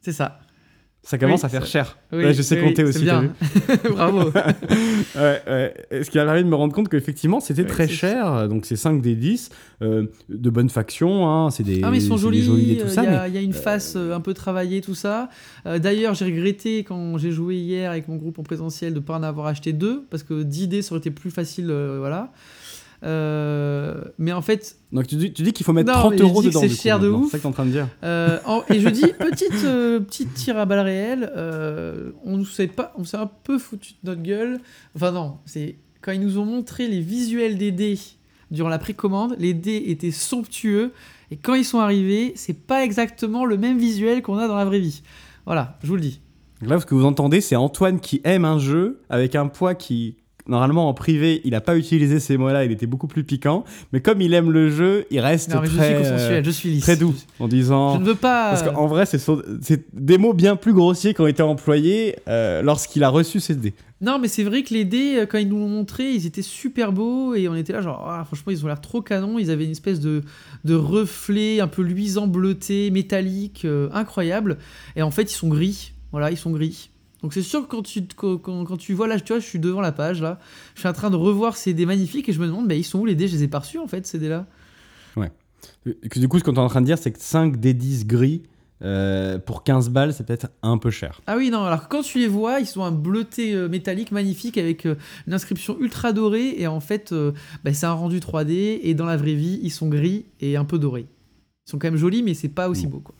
c'est ça. Ça commence à faire cher. je sais compter aussi. Bravo. ouais, ouais. Ce qui a permis de me rendre compte qu'effectivement, c'était très cher. Donc, c'est 5 des 10. Euh, de bonnes factions. Hein. C'est des. Ah, mais ils sont jolis. Il y, a, y a une face euh, un peu travaillée, tout ça. Euh, d'ailleurs, j'ai regretté quand j'ai joué hier avec mon groupe en présentiel de ne pas en avoir acheté deux. Parce que 10 dés, ça aurait été plus facile. voilà. Euh, mais en fait. Donc tu dis, tu dis qu'il faut mettre 30 euros dedans. C'est cher de ouf. C'est ça que t'es en train de dire. Euh, et je dis petite euh, petite tir à balles réelles. on nous sait pas, on s'est un peu foutu de notre gueule. Enfin non, c'est quand ils nous ont montré les visuels des dés durant la précommande, les dés étaient somptueux. Et quand ils sont arrivés, c'est pas exactement le même visuel qu'on a dans la vraie vie. Voilà, je vous le dis. Là, ce que vous entendez, c'est Antoine qui aime un jeu avec un poids qui Normalement, en privé, il n'a pas utilisé ces mots-là, il était beaucoup plus piquant. Mais comme il aime le jeu, il reste très, je suis je suis très doux en disant. Je ne veux pas. Parce qu'en vrai, c'est des mots bien plus grossiers qui ont été employés euh, lorsqu'il a reçu ces dés. Non, mais c'est vrai que les dés, euh, quand ils nous l'ont montré, ils étaient super beaux et on était là, genre, ah, franchement, ils ont l'air trop canons. Ils avaient une espèce de, de reflet un peu luisant, bleuté, métallique, euh, incroyable. Et en fait, ils sont gris. Voilà, ils sont gris. Donc c'est sûr que quand tu, quand, tu vois là, tu vois, je suis devant la page là, je suis en train de revoir ces dés magnifiques et je me demande, bah, ils sont où les dés? Je les ai pas reçus en fait, ces dés là. Ouais. que, du coup, ce qu'on est en train de dire, c'est que 5 dés 10 gris euh, pour 15 balles, c'est peut-être un peu cher. Ah oui, non, alors quand tu les vois, ils sont un bleuté euh, métallique magnifique avec euh, une inscription ultra dorée et en fait, bah, c'est un rendu 3D et dans la vraie vie, ils sont gris et un peu dorés. Ils sont quand même jolis, mais c'est pas aussi beau quoi.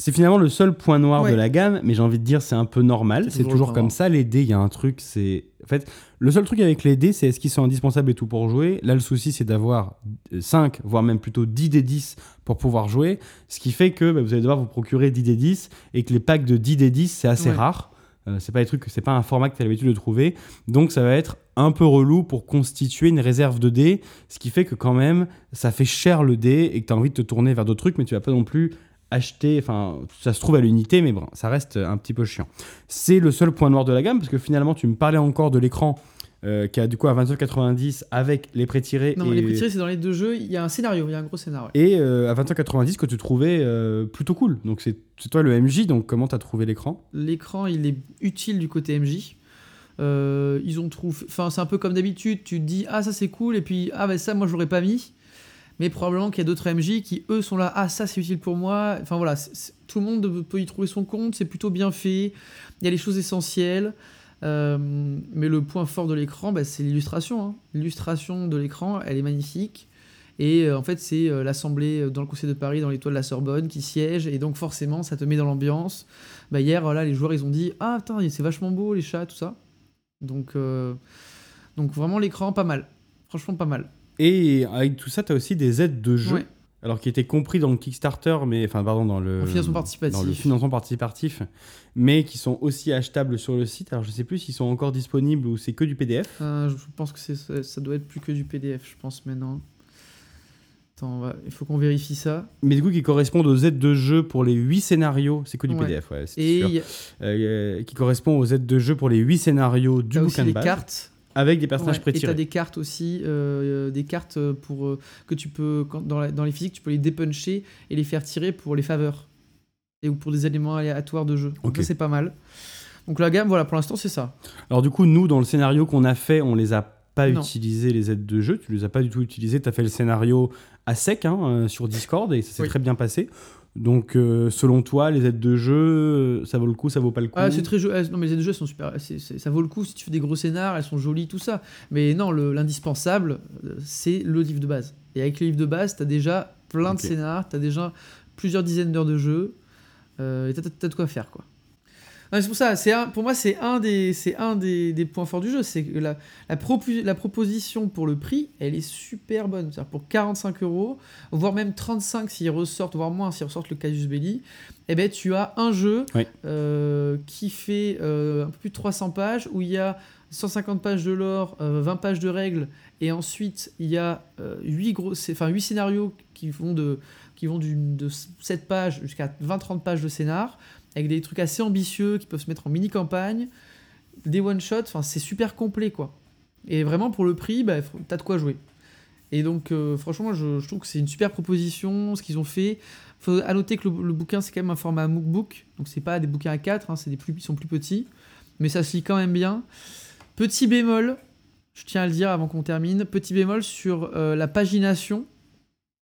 C'est finalement le seul point noir de la gamme, mais j'ai envie de dire c'est un peu normal. C'est toujours, comme ça. Les dés, il y a un truc, c'est. En fait, le seul truc avec les dés, c'est est-ce qu'ils sont indispensables et tout pour jouer. Là, le souci, c'est d'avoir 5, voire même plutôt 10 dés 10 pour pouvoir jouer. Ce qui fait que bah, vous allez devoir vous procurer 10 dés 10 et que les packs de 10 dés 10, c'est assez rare. Euh, c'est pas des trucs, c'est pas un format que tu as l'habitude de trouver. Donc ça va être un peu relou pour constituer une réserve de dés, ce qui fait que quand même ça fait cher le dé et que tu as envie de te tourner vers d'autres trucs, mais tu vas pas non plus acheter, enfin, ça se trouve à l'unité, mais bon, ça reste un petit peu chiant. C'est le seul point noir de la gamme, parce que finalement, tu me parlais encore de l'écran euh, qui a du coup à 29,90 avec les pré-tirés. Non, les pré-tirés, c'est dans les deux jeux, il y a un scénario, il y a un gros scénario. Et euh, à 29,90 que tu trouvais euh, plutôt cool. Donc c'est toi le MJ, donc comment tu as trouvé l'écran? L'écran, il est utile du côté MJ. ils ont trouvé. Enfin, c'est un peu comme d'habitude, tu te dis, ah, ça c'est cool, et puis, ah, bah ça, moi je l'aurais pas mis mais probablement qu'il y a d'autres MJ qui, eux, sont là, ah, ça c'est utile pour moi. Enfin voilà, tout le monde peut y trouver son compte, c'est plutôt bien fait, il y a les choses essentielles. Euh, mais le point fort de l'écran, bah, c'est l'illustration. Hein. L'illustration de l'écran, elle est magnifique. Et euh, en fait, c'est euh, l'Assemblée dans le Conseil de Paris, dans les toits de la Sorbonne, qui siège. Et donc, forcément, ça te met dans l'ambiance. Bah, hier, voilà, les joueurs, ils ont dit Ah, attends, c'est vachement beau, les chats, tout ça. Donc, donc vraiment, l'écran, pas mal. Franchement, pas mal. Et avec tout ça, tu as aussi des aides de jeu. alors qui était compris dans le Kickstarter, mais enfin pardon dans le En financement participatif. dans le financement participatif, mais qui sont aussi achetables sur le site. Alors je sais plus s'ils sont encore disponibles ou c'est que du PDF. Euh, je pense que c'est, ça, doit être plus que du PDF, je pense maintenant. Attends, va- il faut qu'on vérifie ça. Mais du coup qui correspondent aux aides de jeu pour les 8 scénarios, c'est que du Ouais. PDF, ouais, c'est Et sûr. y a, Euh, qui correspond aux aides de jeu pour les 8 scénarios du bouquin aussi de les base, cartes. Avec des personnages Ouais, et prétirés. t'as des cartes aussi, euh, des cartes pour, euh, que tu peux, quand- dans, la- dans les physiques, tu peux les dépuncher et les faire tirer pour les faveurs. Et ou pour des éléments aléatoires de jeu. Donc c'est pas mal. Donc la gamme, voilà, pour l'instant, c'est ça. Alors du coup, nous, dans le scénario qu'on a fait, on les a pas Non. utilisé les aides de jeu. Tu les as pas du tout utilisées. Tu as fait le scénario à sec hein, euh, sur Discord et ça s'est Oui. très bien passé. Donc, euh, selon toi, les aides de jeu, euh, ça vaut le coup, ça vaut pas le coup Ah, c'est très joli. Non, mais les aides de jeu sont super. c'est- ça vaut le coup si tu fais des gros scénars, elles sont jolies, tout ça. Mais non, le- l'indispensable, euh, c'est le livre de base. Et avec le livre de base, t'as déjà plein de scénars, t'as déjà plusieurs dizaines d'heures de jeu. euh, et t'as de quoi faire, quoi. C'est pour ça, c'est un, pour moi, c'est un, des, c'est un des, des points forts du jeu. C'est que la, la, propu- la proposition pour le prix, elle est super bonne. C'est-à-dire pour 45 euros, voire même 35 s'ils ressortent, voire moins s'ils ressortent le Casus Belli, eh ben, tu as un jeu Oui. euh, qui fait euh, un peu plus de 300 pages, où il y a 150 pages de lore, euh, 20 pages de règles, et ensuite il y a 8, gros, c'est- enfin, 8 scénarios qui vont de, qui vont d'une- de 7 pages jusqu'à 20-30 pages de scénar, avec des trucs assez ambitieux qui peuvent se mettre en mini-campagne, des one-shots, enfin c'est super complet quoi. Et vraiment pour le prix, bah, t'as de quoi jouer. Et donc euh, franchement, je, trouve que c'est une super proposition, ce qu'ils ont fait. Faut à noter que le, bouquin c'est quand même un format MOOC, donc c'est pas des bouquins à 4, hein, c'est des plus, ils sont plus petits, mais ça se lit quand même bien. Petit bémol, je tiens à le dire avant qu'on termine, petit bémol sur euh, la pagination.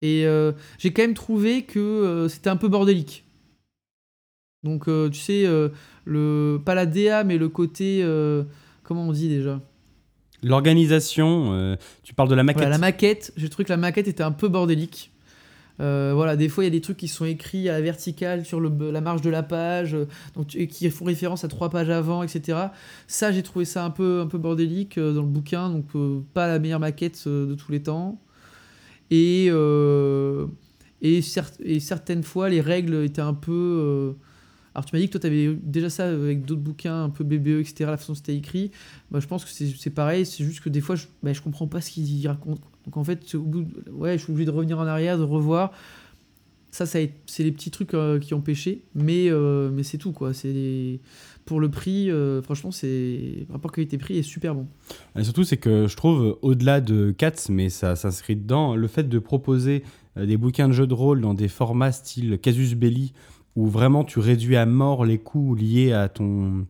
Et euh, j'ai quand même trouvé que c'était un peu bordélique. Donc euh, tu sais, euh, le, pas la DA, mais le côté... euh, comment on dit déjà? L'organisation, euh, tu parles de la maquette. Voilà, la maquette, j'ai trouvé que la maquette était un peu bordélique. Euh, voilà, des fois il y a des trucs qui sont écrits à la verticale sur le- la marge de la page, euh, donc, tu- et qui font référence à trois pages avant, etc. Ça, j'ai trouvé ça un peu, un peu bordélique euh, dans le bouquin, donc euh, pas la meilleure maquette euh, de tous les temps. Et, euh, et, cer- et certaines fois, les règles étaient un peu. euh, alors, tu m'as dit que toi, tu avais déjà ça avec d'autres bouquins, un peu BBE, etc., la façon dont c'était écrit. Bah, je pense que c'est pareil, c'est juste que des fois, je, bah, je comprends pas ce qu'ils racontent. Donc, en fait, au bout ouais, je suis obligé de revenir en arrière, de revoir. Ça, ça c'est les petits trucs euh, qui ont pêché, mais, euh, mais c'est tout, quoi. C'est Pour le prix, euh, franchement, le rapport qualité-prix est super bon. Et surtout, c'est que je trouve, au-delà de Cats, mais ça s'inscrit dedans, le fait de proposer des bouquins de jeux de rôle dans des formats style Casus Belli, où vraiment tu réduis à mort les coûts liés à ton,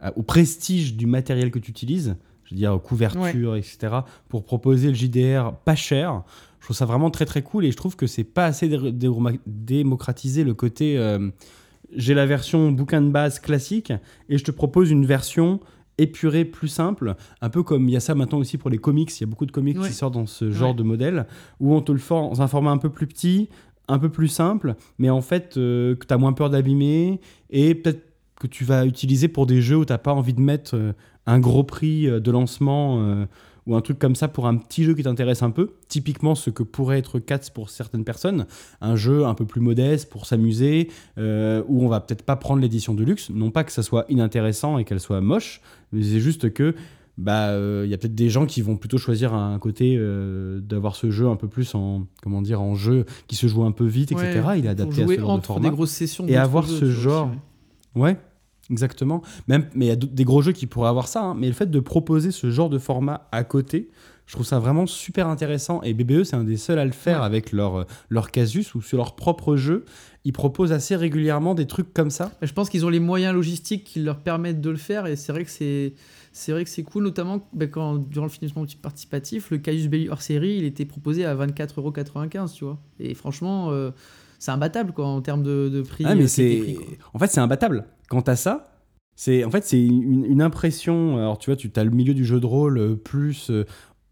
à- au prestige du matériel que tu utilises, je veux dire couverture, etc., pour proposer le JDR pas cher. Je trouve ça vraiment très très cool et je trouve que c'est pas assez dé- dé- démocratisé le côté. euh, j'ai la version bouquin de base classique et je te propose une version épurée, plus simple, un peu comme il y a ça maintenant aussi pour les comics, il y a beaucoup de comics Ouais. qui sortent dans ce genre Ouais. de modèle, où on te le fait dans un format un peu plus petit, un peu plus simple, mais en fait euh, que tu as moins peur d'abîmer, et peut-être que tu vas utiliser pour des jeux où tu n'as pas envie de mettre euh, un gros prix euh, de lancement ou un truc comme ça pour un petit jeu qui t'intéresse un peu. Typiquement ce que pourrait être Cats pour certaines personnes, un jeu un peu plus modeste pour s'amuser, où on va peut-être pas prendre l'édition de luxe. Non pas que ça soit inintéressant et qu'elle soit moche, mais c'est juste que bah euh, il y a peut-être des gens qui vont plutôt choisir un côté euh, d'avoir ce jeu un peu plus en comment dire en jeu qui se joue un peu vite, etc. Il est adapté à ce genre de format. des grosses sessions. Et avoir ce genre- aussi, ouais. Ouais, exactement. Même, mais il y a des gros jeux qui pourraient avoir ça. hein. Mais le fait de proposer ce genre de format à côté, je trouve ça vraiment super intéressant. Et BBE, c'est un des seuls à le faire Ouais. avec leur, euh, leur casus ou sur leur propre jeu. Ils proposent assez régulièrement des trucs comme ça. Je pense qu'ils ont les moyens logistiques qui leur permettent de le faire et c'est vrai que c'est c'est vrai que c'est cool notamment ben, quand durant le financement participatif le Caius Belli hors série il était proposé à 24,95€ tu vois et franchement euh, c'est imbattable quoi en termes de, de prix Ah, mais euh, c'est. En fait, c'est imbattable. Quant à ça, c'est en fait c'est une, une impression. Alors tu vois, tu as le milieu du jeu de rôle euh, plus euh,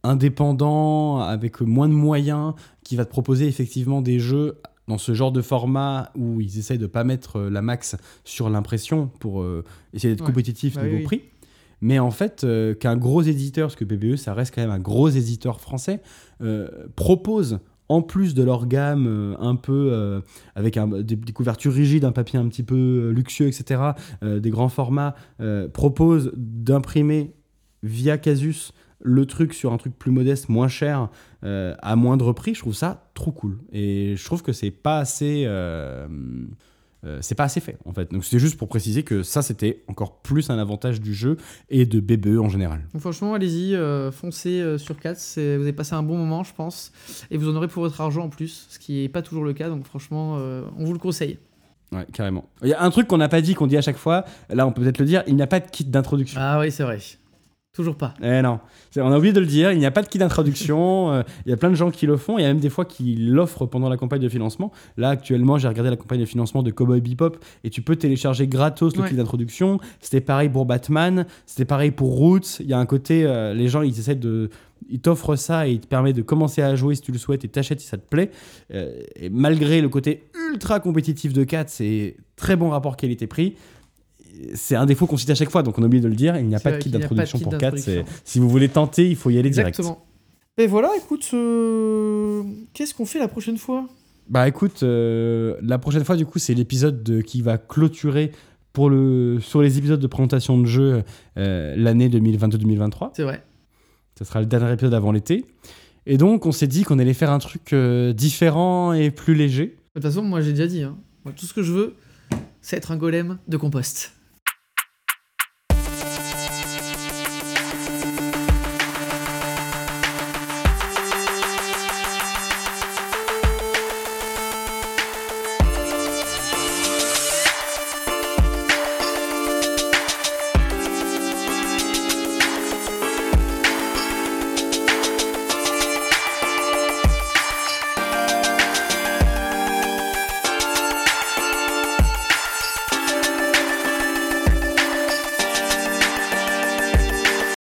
indépendant, avec moins de moyens, qui va te proposer effectivement des jeux dans ce genre de format où ils essayent de pas mettre euh, la max sur l'impression pour euh, essayer d'être Ouais. compétitif Bah niveau oui. prix. Mais en fait, euh, qu'un gros éditeur, parce que PBE, ça reste quand même un gros éditeur français, euh, propose en plus de leur gamme euh, un peu avec des, couvertures rigides, un papier un petit peu luxueux, etc., des grands formats, proposent d'imprimer via Casus le truc sur un truc plus modeste, moins cher, à moindre prix, je trouve ça trop cool. Et je trouve que c'est pas assez. Euh, c'est pas assez fait en fait. Donc c'était juste pour préciser que ça c'était encore plus un avantage du jeu et de BBE en général. Donc franchement, allez-y, euh, foncez euh, sur 4. c'est- Vous avez passé un bon moment, je pense. Et vous en aurez pour votre argent en plus, ce qui n'est pas toujours le cas. Donc franchement, on vous le conseille. Ouais, carrément. Il y a un truc qu'on n'a pas dit, qu'on dit à chaque fois, là on peut peut-être le dire, il n'y a pas de kit d'introduction. Ah oui, c'est vrai. Toujours pas. Eh non, on a oublié de le dire, il n'y a pas de kit d'introduction, euh, il y a plein de gens qui le font, il y a même des fois qui l'offrent pendant la campagne de financement. Là actuellement j'ai regardé la campagne de financement de Cowboy Bebop et tu peux télécharger gratos le Ouais. kit d'introduction. C'était pareil pour Batman, c'était pareil pour Roots, il y a un côté, euh, les gens ils essaient de... Ils t'offrent ça et ils te permettent de commencer à jouer si tu le souhaites et t'achètes si ça te plaît. Euh, et malgré le côté ultra compétitif de 4, c'est très bon rapport qualité-prix. C'est un défaut qu'on cite à chaque fois, donc on a oublié de le dire. Il n'y a pas de kit d'introduction pour 4. c'est- d'introduction. Si vous voulez tenter, il faut y aller direct. Exactement. Et voilà, écoute, euh, qu'est-ce qu'on fait la prochaine fois? Bah écoute, euh, la prochaine fois, du coup, c'est l'épisode de- qui va clôturer pour le, sur les épisodes de présentation de jeu euh, l'année 2022-2023. C'est vrai. Ce sera le dernier épisode avant l'été. Et donc, on s'est dit qu'on allait faire un truc différent et plus léger. De toute façon, moi j'ai déjà dit, hein. Moi, tout ce que je veux, c'est être un golem de compost.